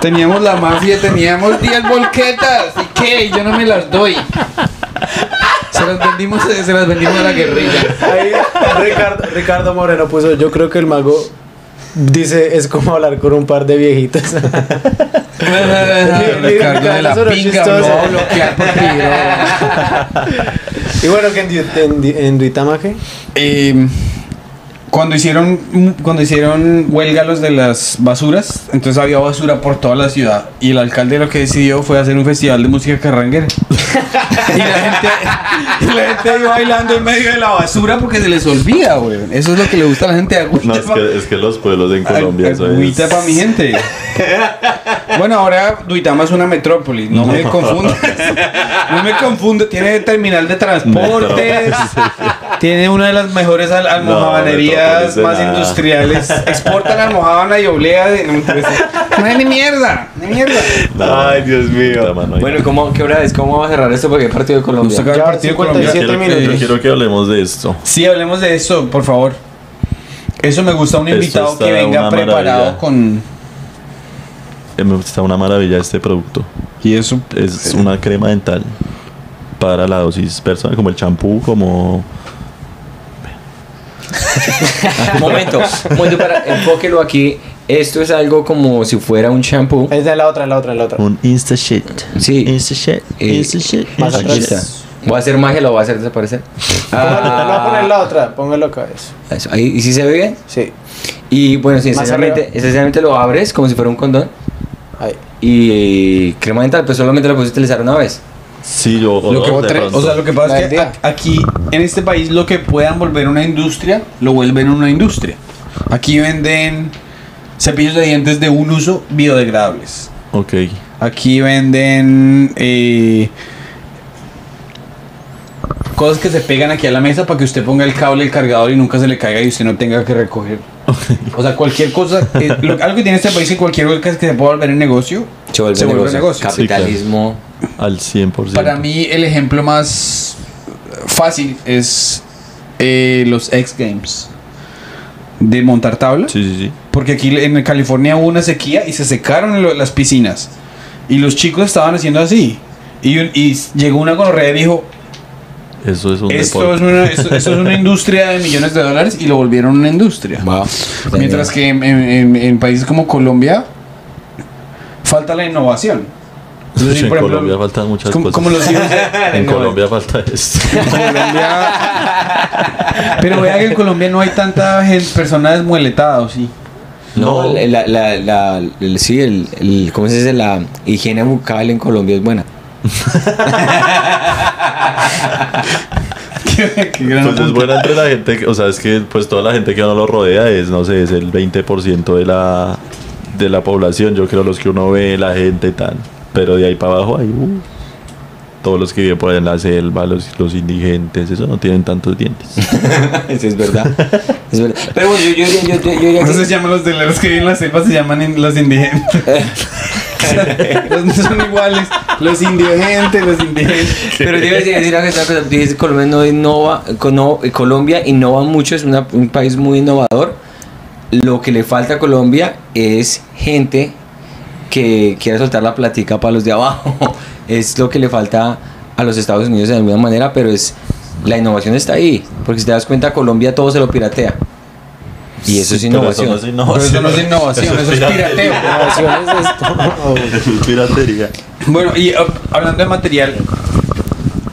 teníamos la mafia, teníamos 10 volquetas. ¿Y qué? Yo no me las doy. Se las vendimos, se las vendimos a la guerrilla. Ahí Ricardo, Ricardo Moreno puso, yo creo que el mago dice es como hablar con un par de la pinga, no, bloquear por y bueno, que en, en, en. Eh, cuando hicieron cuando hicieron huelga los de las basuras, entonces había basura por toda la ciudad y el alcalde lo que decidió fue hacer un festival de música carranguera. y la gente y la gente ahí bailando en medio de la basura porque se les olvida, güey. Eso es lo que le gusta a la gente Agüita. no, es que, es que los pueblos en Colombia Agüita para mi gente. Bueno, ahora Duitama es una metrópolis, no, me confundas. No me confundo, tiene terminal de transportes, tiene una de las mejores al- almohabanerías más nada. industriales. Exportan almohábana y oblea de no, me interesa. No hay ni mierda, ni mierda. Ay, Dios mío. Bueno, ¿cómo, ¿qué hora es? ¿Cómo vamos a cerrar esto? Porque hay partido de Colombia. El Ya, partido 57 colombiano. quiero, que, minutos. quiero que hablemos de esto. Sí, hablemos de eso, por favor. Eso me gusta, un Esto invitado que venga preparado maravilla. con... Eh, me- Está una maravilla este producto. Y eso Es una crema dental para la dosis personal, como el champú, como... Momento, momento para enfóquelo aquí. Esto es algo como si fuera un shampoo. Es de la otra, la otra, la otra. Un Insta Shit. Sí. Insta Shit. Eh, Insta Shit. Más Insta Aquí Shit. está. Voy a hacer magia, lo voy a hacer desaparecer. Póngalo, le voy a poner la otra, póngalo acá, eso. Eso, ahí, ¿Y si se ve bien? Sí, Y bueno, sí, Más esencialmente, esencialmente lo abres como si fuera un condón. Ahí. Y crema dental, pues solamente lo puedes utilizar una vez. Sí, yo... Lo que, o sea, lo que pasa La es que a- aquí en este país lo que puedan volver una industria, lo vuelven una industria. Aquí venden cepillos de dientes de un uso biodegradables. Ok. Aquí venden eh, cosas que se pegan aquí a la mesa para que usted ponga el cable, el cargador y nunca se le caiga y usted no tenga que recoger. O sea, cualquier cosa, eh, lo- algo que tiene este país y cualquier cosa que se pueda volver en negocio, Se vuelve, Se vuelve negocio. negocio. Capitalismo. Al 100%. Para mí el ejemplo más fácil es eh, los X Games de montar tabla. Sí, sí, sí. Porque aquí en California hubo una sequía y se secaron lo- las piscinas. Y los chicos estaban haciendo así. Y, y llegó una gonorrea y dijo, Eso es un esto es, una, esto, esto es una industria de millones de dólares y lo volvieron una industria. Wow. Mientras que en, en- en- en países como Colombia falta la innovación. Es decir, en ejemplo, Colombia faltan muchas como, cosas. como los hijos de- En Colombia falta esto. Colombia. Pero vea que en Colombia no hay tanta gente, personas desmueletadas, sí. No, No. la, la, la, el- sí, el, el- ¿cómo se dice? La higiene bucal en Colombia es buena. Qué- qué gran Pues es buena entre la gente, que- o sea, es que pues toda la gente que uno lo rodea es, no sé, es el 20% de la, de la población, yo creo los que uno ve, la gente y tal. Pero de ahí para abajo hay uh, todos los que viven por ahí en la selva, los, los indigentes, eso no tienen tantos dientes. Eso es verdad. Es verdad. Pero bueno, yo, yo, yo, yo, yo, yo diría No que- se llaman los de los que viven en la selva, se llaman los indigentes. Los no son iguales. Los indigentes, los indigentes. Pero a decir, decir algo, cosa. Tú dices, Colombia no innova, cono- Colombia innova mucho, es un país muy innovador. Lo que le falta a Colombia es gente que quiera soltar la platica para los de abajo. Es lo que le falta a los Estados Unidos de alguna manera, pero es la innovación está ahí. Porque si te das cuenta, Colombia todo se lo piratea. Y eso es Pero innovación. no es innovación. Pero eso no es innovación, eso es pirateo. Innovación es esto. Eso es piratería. Bueno, y uh, hablando de material,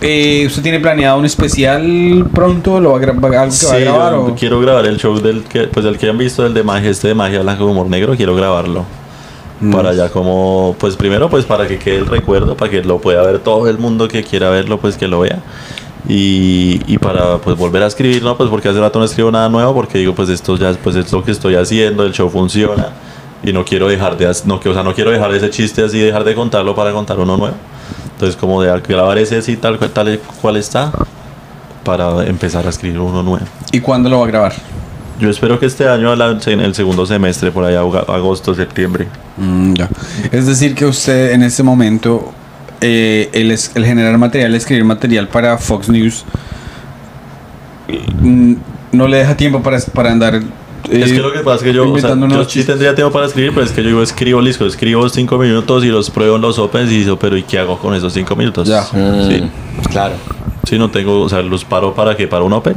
eh, ¿usted tiene planeado un especial pronto? ¿Lo va a, gra- va- algo que va a Sí, grabar? yo o? quiero grabar el show del que, pues el que han visto, el de magia, este de magia blanca humor negro, quiero grabarlo. Mm. Para ya como, pues primero pues para que quede el recuerdo, para que lo pueda ver todo el mundo que quiera verlo, pues que lo vea. Y, y para pues volver a escribir, ¿no? Pues porque hace rato no escribo nada nuevo, porque digo pues esto ya pues es lo que estoy haciendo, el show funciona. Y no quiero dejar de, no, que, o sea, no quiero dejar ese chiste así, dejar de contarlo para contar uno nuevo. Entonces como de grabar ese así tal, cual- tal cual está, para empezar a escribir uno nuevo. ¿Y cuándo lo va a grabar? Yo espero que este año, en el segundo semestre, por allá, agosto, septiembre. Mm, ya. Es decir, que usted en este momento eh, el, es- el generar material, escribir material para Fox News, mm, no le deja tiempo para, para andar. Es eh, que lo que pasa es que yo, o sea, yo sí chistes. tendría tiempo para escribir, pero es que yo escribo listo, escribo cinco minutos y los pruebo en los opens y digo, pero ¿y qué hago con esos cinco minutos? Ya. Mm, Sí. Claro. Sí, no tengo, o sea, los paro para que para un open.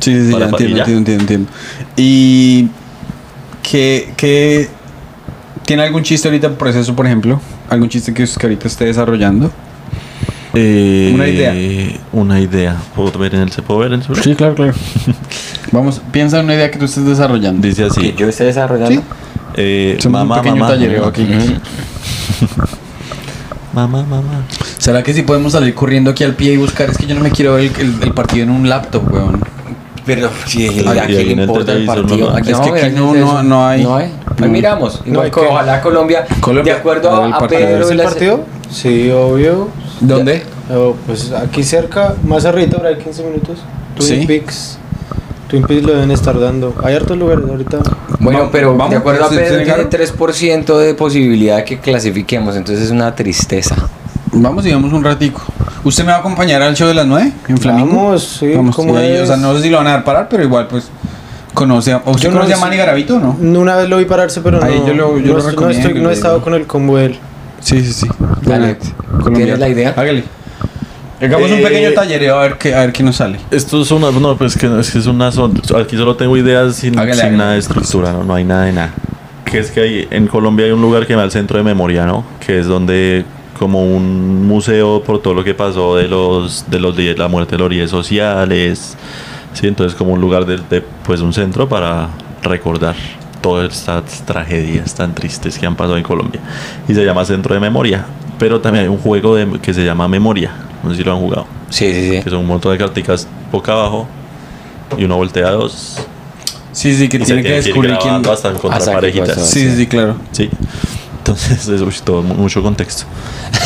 Sí, sí, sí, Para- ya entiendo, ya. entiendo, entiendo, entiendo. Y que, que tiene algún chiste ahorita en proceso, por ejemplo, algún chiste que, que ahorita esté desarrollando. Una idea. Eh, Una idea. ¿Puedo ver en el, ¿Se puede ver en el celular? claro, claro. Vamos, piensa en una idea que tú estés desarrollando. Dice así. Que yo esté desarrollando. Sí. eh, Somos un mamá, mamá, tallereo aquí. Mamá, mamá. ¿Será que si podemos salir corriendo aquí al pie y buscar? Es que yo no me quiero ver el, el- el partido en un laptop, weón. Pero sí, Aquí- ¿a aquí quién en le importa el partido? no- Aquí es que aquí no- no- no hay- No hay. Ahí no. miramos. No qué. ojalá Colombia, Colombia, de acuerdo a a. Pedro ¿Es y el partido? Sí, obvio. ¿Dónde? Oh, pues aquí cerca, más arriba, por ahí 15 minutos. Twin Sí. Peaks. Twin Peaks lo deben estar dando. Hay hartos lugares ahorita. Bueno, pero vamos, de acuerdo a ¿se- Pedro tiene negaron? 3% de posibilidad de que clasifiquemos, entonces es una tristeza. Vamos y vamos un ratico. ¿Usted me va a acompañar al show de las 9 en Flamingo? Vamos, sí, Vamos, ¿cómo y ahí, o sea, no sé si lo van a dar parar, pero igual, pues, conoce a... ¿o ¿Usted Yo no conoce a Manny Garavito o no? Una vez lo vi pararse, pero Ahí no, yo lo- yo no, lo recomiendo, estoy- no he estado con el combo de él. Sí, sí, sí. Dale. ¿Tienes la idea? Hágale. Hagamos un Eh, pequeño tallereo a ver qué, a ver qué nos sale. Esto es una, no, pues que es que es una son, aquí solo tengo ideas sin, Hágale, sin hágale. nada de estructura, ¿no? no hay nada de nada. Que es que hay, en Colombia hay un lugar que se llama el Centro de Memoria, ¿no? Que es donde como un museo por todo lo que pasó de los de los líderes, la muerte de los líderes sociales, sí, entonces como un lugar de, de, pues un centro para recordar todas estas tragedias tan tristes que han pasado en Colombia y se llama Centro de Memoria, pero también hay un juego de, que se llama Memoria, no sé si lo han jugado Sí, sí, sí. que son un montón de carticas boca abajo y uno voltea dos Sí, sí, que y se tiene que descubrir quién... hasta encontrar parejitas. pasó. Sí, sí, sí, claro. Sí. Entonces, es uy, todo, mu- mucho contexto.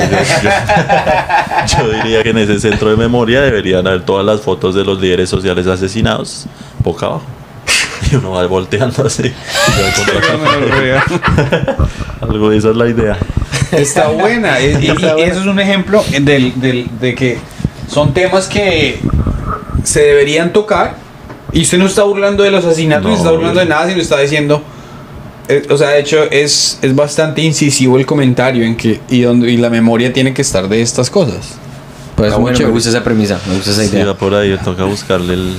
Entonces, yo, yo diría que en ese centro de memoria deberían haber todas las fotos de los líderes sociales asesinados boca abajo. Y uno va volteando así. y va encontrando- Algo de esa es la idea. Está buena. y, y- y eso es un ejemplo del, del- de que son temas que se deberían tocar. Y usted no está burlando de los asesinatos, No, ni está burlando de nada, sino está diciendo. Eh, o sea, de hecho, es, es bastante incisivo el comentario en que. Y, donde, y la memoria tiene que estar de estas cosas. Pues Ah, muy bueno, me gusta esa premisa, me gusta esa Sí, idea. va por ahí, toca buscarle el.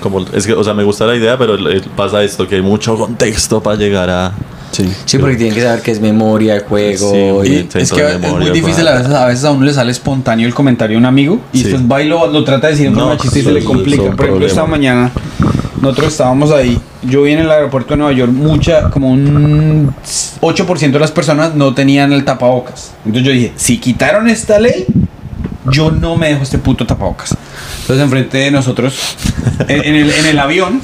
Como, es que, o sea, me gusta la idea, pero pasa esto, que hay mucho contexto para llegar a. Sí. Sí, porque tienen que saber qué es memoria, juego. Sí, y- es que de es memoria, muy difícil, a veces, a veces a uno le sale espontáneo el comentario a un amigo y Sí. después va y lo, lo trata de decir en No, forma chiste y se le complica. Por ejemplo, esta mañana nosotros estábamos ahí, yo vi en el aeropuerto de Nueva York, mucha, como un 8% de las personas no tenían el tapabocas. Entonces yo dije, si quitaron esta ley, yo no me dejo este puto tapabocas. Entonces enfrente de nosotros, en, en el, en el avión,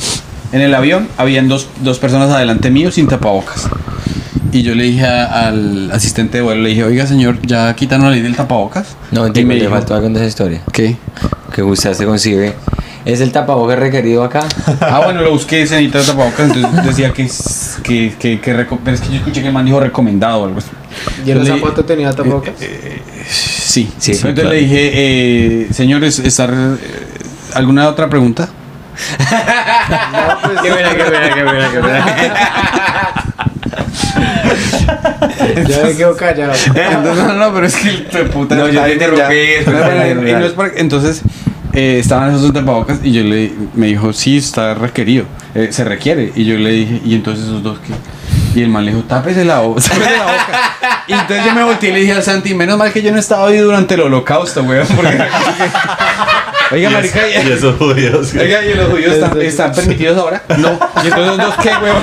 en el avión, habían dos, dos personas adelante mío sin tapabocas. Y yo le dije a- al asistente de vuelo, le dije, oiga señor, ¿ya quitaron la ley del tapabocas? No, entiendo, me dijo, faltó algo de esa historia. ¿qué? Que usted se concibe. ¿Es el tapabocas requerido acá? Ah, bueno, lo busqué, se necesita tapabocas, entonces decía que, que, que, que pero es que yo escuché que el man dijo recomendado o algo así. ¿Y el Le- zapato tenía tapabocas? Sí, Sí, Entonces claro. le dije, eh, señores, ¿estar, eh, ¿alguna otra pregunta? qué buena, qué buena, qué buena, qué buena. ya me quedo callado. Entonces, no, no, pero es que el puta No, yo te interrumpí, No, no Entonces, eh, estaban esos tapabocas y yo le me dijo, sí, está requerido, eh, se requiere. Y yo le dije, ¿y entonces esos dos qué? Y el man le dijo, tápese la, bo- tápese la boca. Y entonces yo me volteé y le dije al Santi, menos mal que yo no estaba ahí durante el holocausto, weón. Porque... Oiga, marica, Y esos judíos. que- Oiga, ¿y los judíos están, están permitidos ahora? No. ¿Y entonces los dos qué, weón?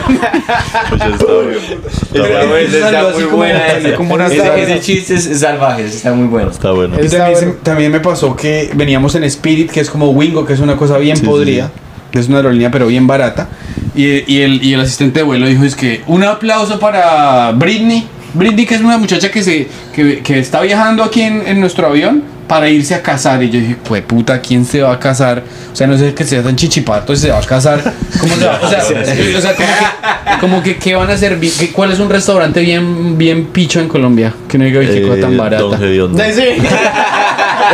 Pues está muy muy buena. Como una Ese, ese chiste es salvaje, está muy bueno. Está bueno. Y también, se- bueno. también me pasó que veníamos en Spirit, que es como Wingo, que es una cosa bien Sí, podrida, sí. que es una aerolínea pero bien barata. Y, y el, y el asistente de vuelo dijo, es que un aplauso para Britney. Britney, que es una muchacha que, se, que, que está viajando aquí en, en nuestro avión, para irse a casar. Y yo dije, pues puta, ¿quién se va a casar? O sea, no sé que sea tan chichipato y se va a casar. ¿Cómo se va? O sea, o sea, como que, como que, ¿qué van a hacer? ¿Qué- ¿Cuál es un restaurante bien, bien picho en Colombia? Que no diga, "Uy, qué cosa tan Eh, barata. Don.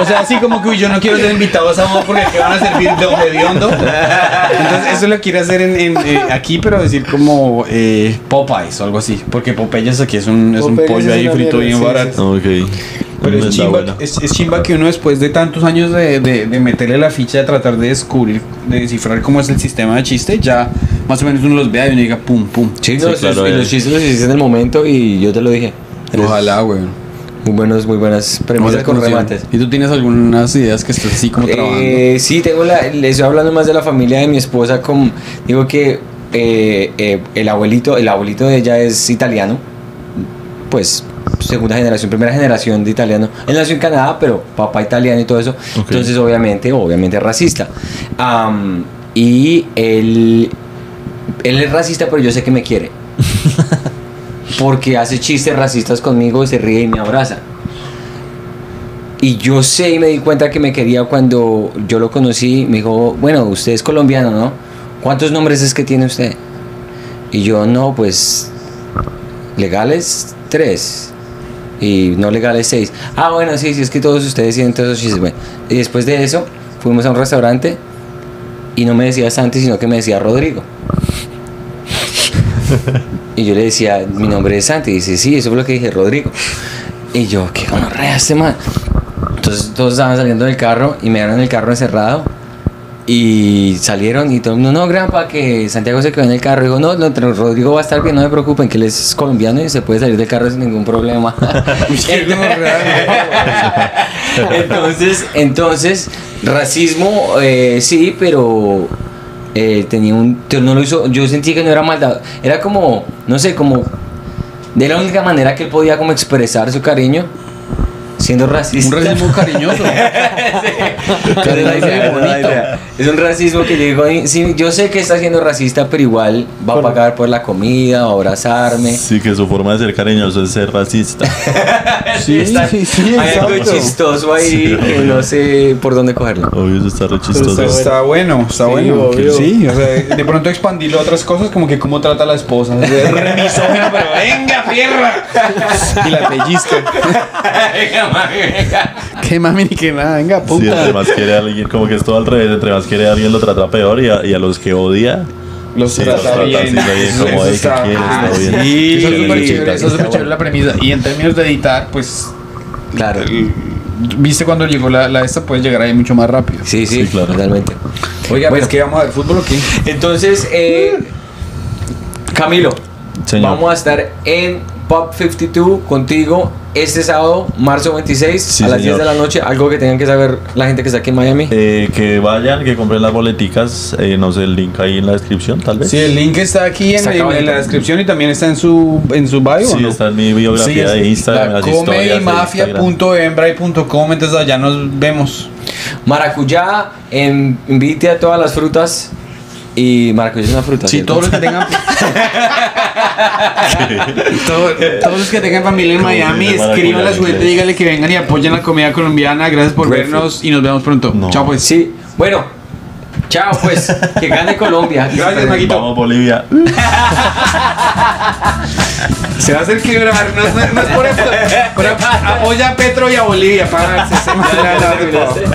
O sea, así como que uy, yo no quiero ser invitado a esa boda porque ¿qué van a servir de hediondo? Entonces, eso lo quiero hacer en, en, eh, aquí, pero decir como eh, Popeyes o algo así. Porque Popeyes aquí es un, es un Popeyes pollo es ahí una frito mierda, bien sí, barato. Ok. Pero es chimba, es, es chimba que uno después de tantos años de, de, de meterle la ficha, de tratar de descubrir, de descifrar cómo es el sistema de chiste, ya más o menos uno los vea y uno diga pum, pum. Sí, Sí, no, claro, y eh. los chistes los hiciste en el momento y yo te lo dije. Ojalá, güey. Muy buenos, muy buenas premisas con remates. ¿Y tú tienes algunas ideas que estás así como trabajando? Eh, sí, tengo la, le estoy hablando más de la familia de mi esposa. Con, digo que eh, eh, el abuelito, el abuelito de ella es italiano, pues segunda generación, primera generación de italiano. Él nació en Canadá, pero papá italiano y todo eso. Entonces, obviamente, obviamente racista. Y él, él es racista, pero yo sé que me quiere. Porque hace chistes racistas conmigo y se ríe y me abraza. Y yo sé y me di cuenta que me quería cuando yo lo conocí. Me dijo, bueno, usted es colombiano, ¿no? ¿Cuántos nombres es que tiene usted? Y yo, no, pues legales tres y no legales seis. Ah, bueno, sí, sí, es que todos ustedes tienen todos esos chistes. Y después de eso fuimos a un restaurante y no me decía Santi, sino que me decía Rodrigo. Y yo le decía, mi nombre es Santi. Y dice, sí, eso fue lo que dije, Rodrigo. Y yo, qué gonorrea este man. Entonces todos estaban saliendo del carro y me dieron el carro encerrado. Y salieron y todo el mundo, no, granpa, que Santiago se quedó en el carro. Digo, no, no, Rodrigo va a estar bien, no me preocupen, que él es colombiano y se puede salir del carro sin ningún problema. entonces, entonces, racismo, eh, sí, pero eh, tenía un, no lo hizo, yo sentí que no era maldad, era como, no sé, como de la única manera que él podía como expresar su cariño, siendo racista. Un racismo cariñoso. Esa es la idea, esa es la idea. Es un racismo que yo digo, sí, yo sé que está siendo racista, pero igual va a pagar por la comida, va a abrazarme. Sí, que su forma de ser cariñoso es ser racista. Sí, Está- sí, sí, Hay algo chistoso ahí Sí. que no sé por dónde cogerlo. Obvio, eso está re Pero chistoso. está, está bueno, está Sí, bueno. obvio. Sí, o sea, de pronto expandirlo a otras cosas, como que cómo trata a la esposa. Es de re misógino, pero venga, fierra. Y la pellizca. Venga, mami. Qué ni que nada, venga, Sí, entre puta. más quiere a alguien, como que es todo al revés, entre más quiere a alguien lo trata peor y a, y a los que odia, Los Sí, trata los trata bien. así, está bien, Eso- como, eso "Ey, ¿qué quieres? Ah, Está bien". sí, Eso es chévere, eso es chévere la premisa. Y en términos de editar, pues, Claro. el- viste cuando llegó la, la esta, puedes llegar ahí mucho más rápido. Sí, sí, Sí, claro. totalmente. Oiga, Bueno. pues que vamos a ver fútbol o qué? Entonces, eh, Camilo, Señor. vamos a estar en Pop 52 contigo este sábado, marzo 26, Sí, a las señor. 10 de la noche. Algo que tengan que saber la gente que está aquí en Miami. Eh, que vayan, que compren las boleticas, eh, no sé, el link ahí en la descripción, tal vez. Sí, el link está aquí en, Está en- en acabadito. la descripción y también está en su, en su bio. ¿o Sí, no? está en mi biografía Sí, de Instagram, de comedymafia.embray.com, entonces allá nos vemos. Maracuyá, en- invite a todas las frutas. Y maracuyá es una fruta. Sí, ¿cierto? todos los que tengan Todo- todos los que tengan familia en Miami, escriban a su en gente, díganle que vengan y apoyen la comida colombiana. Gracias por vernos y nos vemos pronto. No. Chao pues. Sí, bueno, chao pues. que gane Colombia. Gracias, Maguito. Vamos, Bolivia. Se va a hacer quebrar, no, es- no es por. Pero apoya a Petro y a Bolivia para.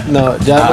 No, ya.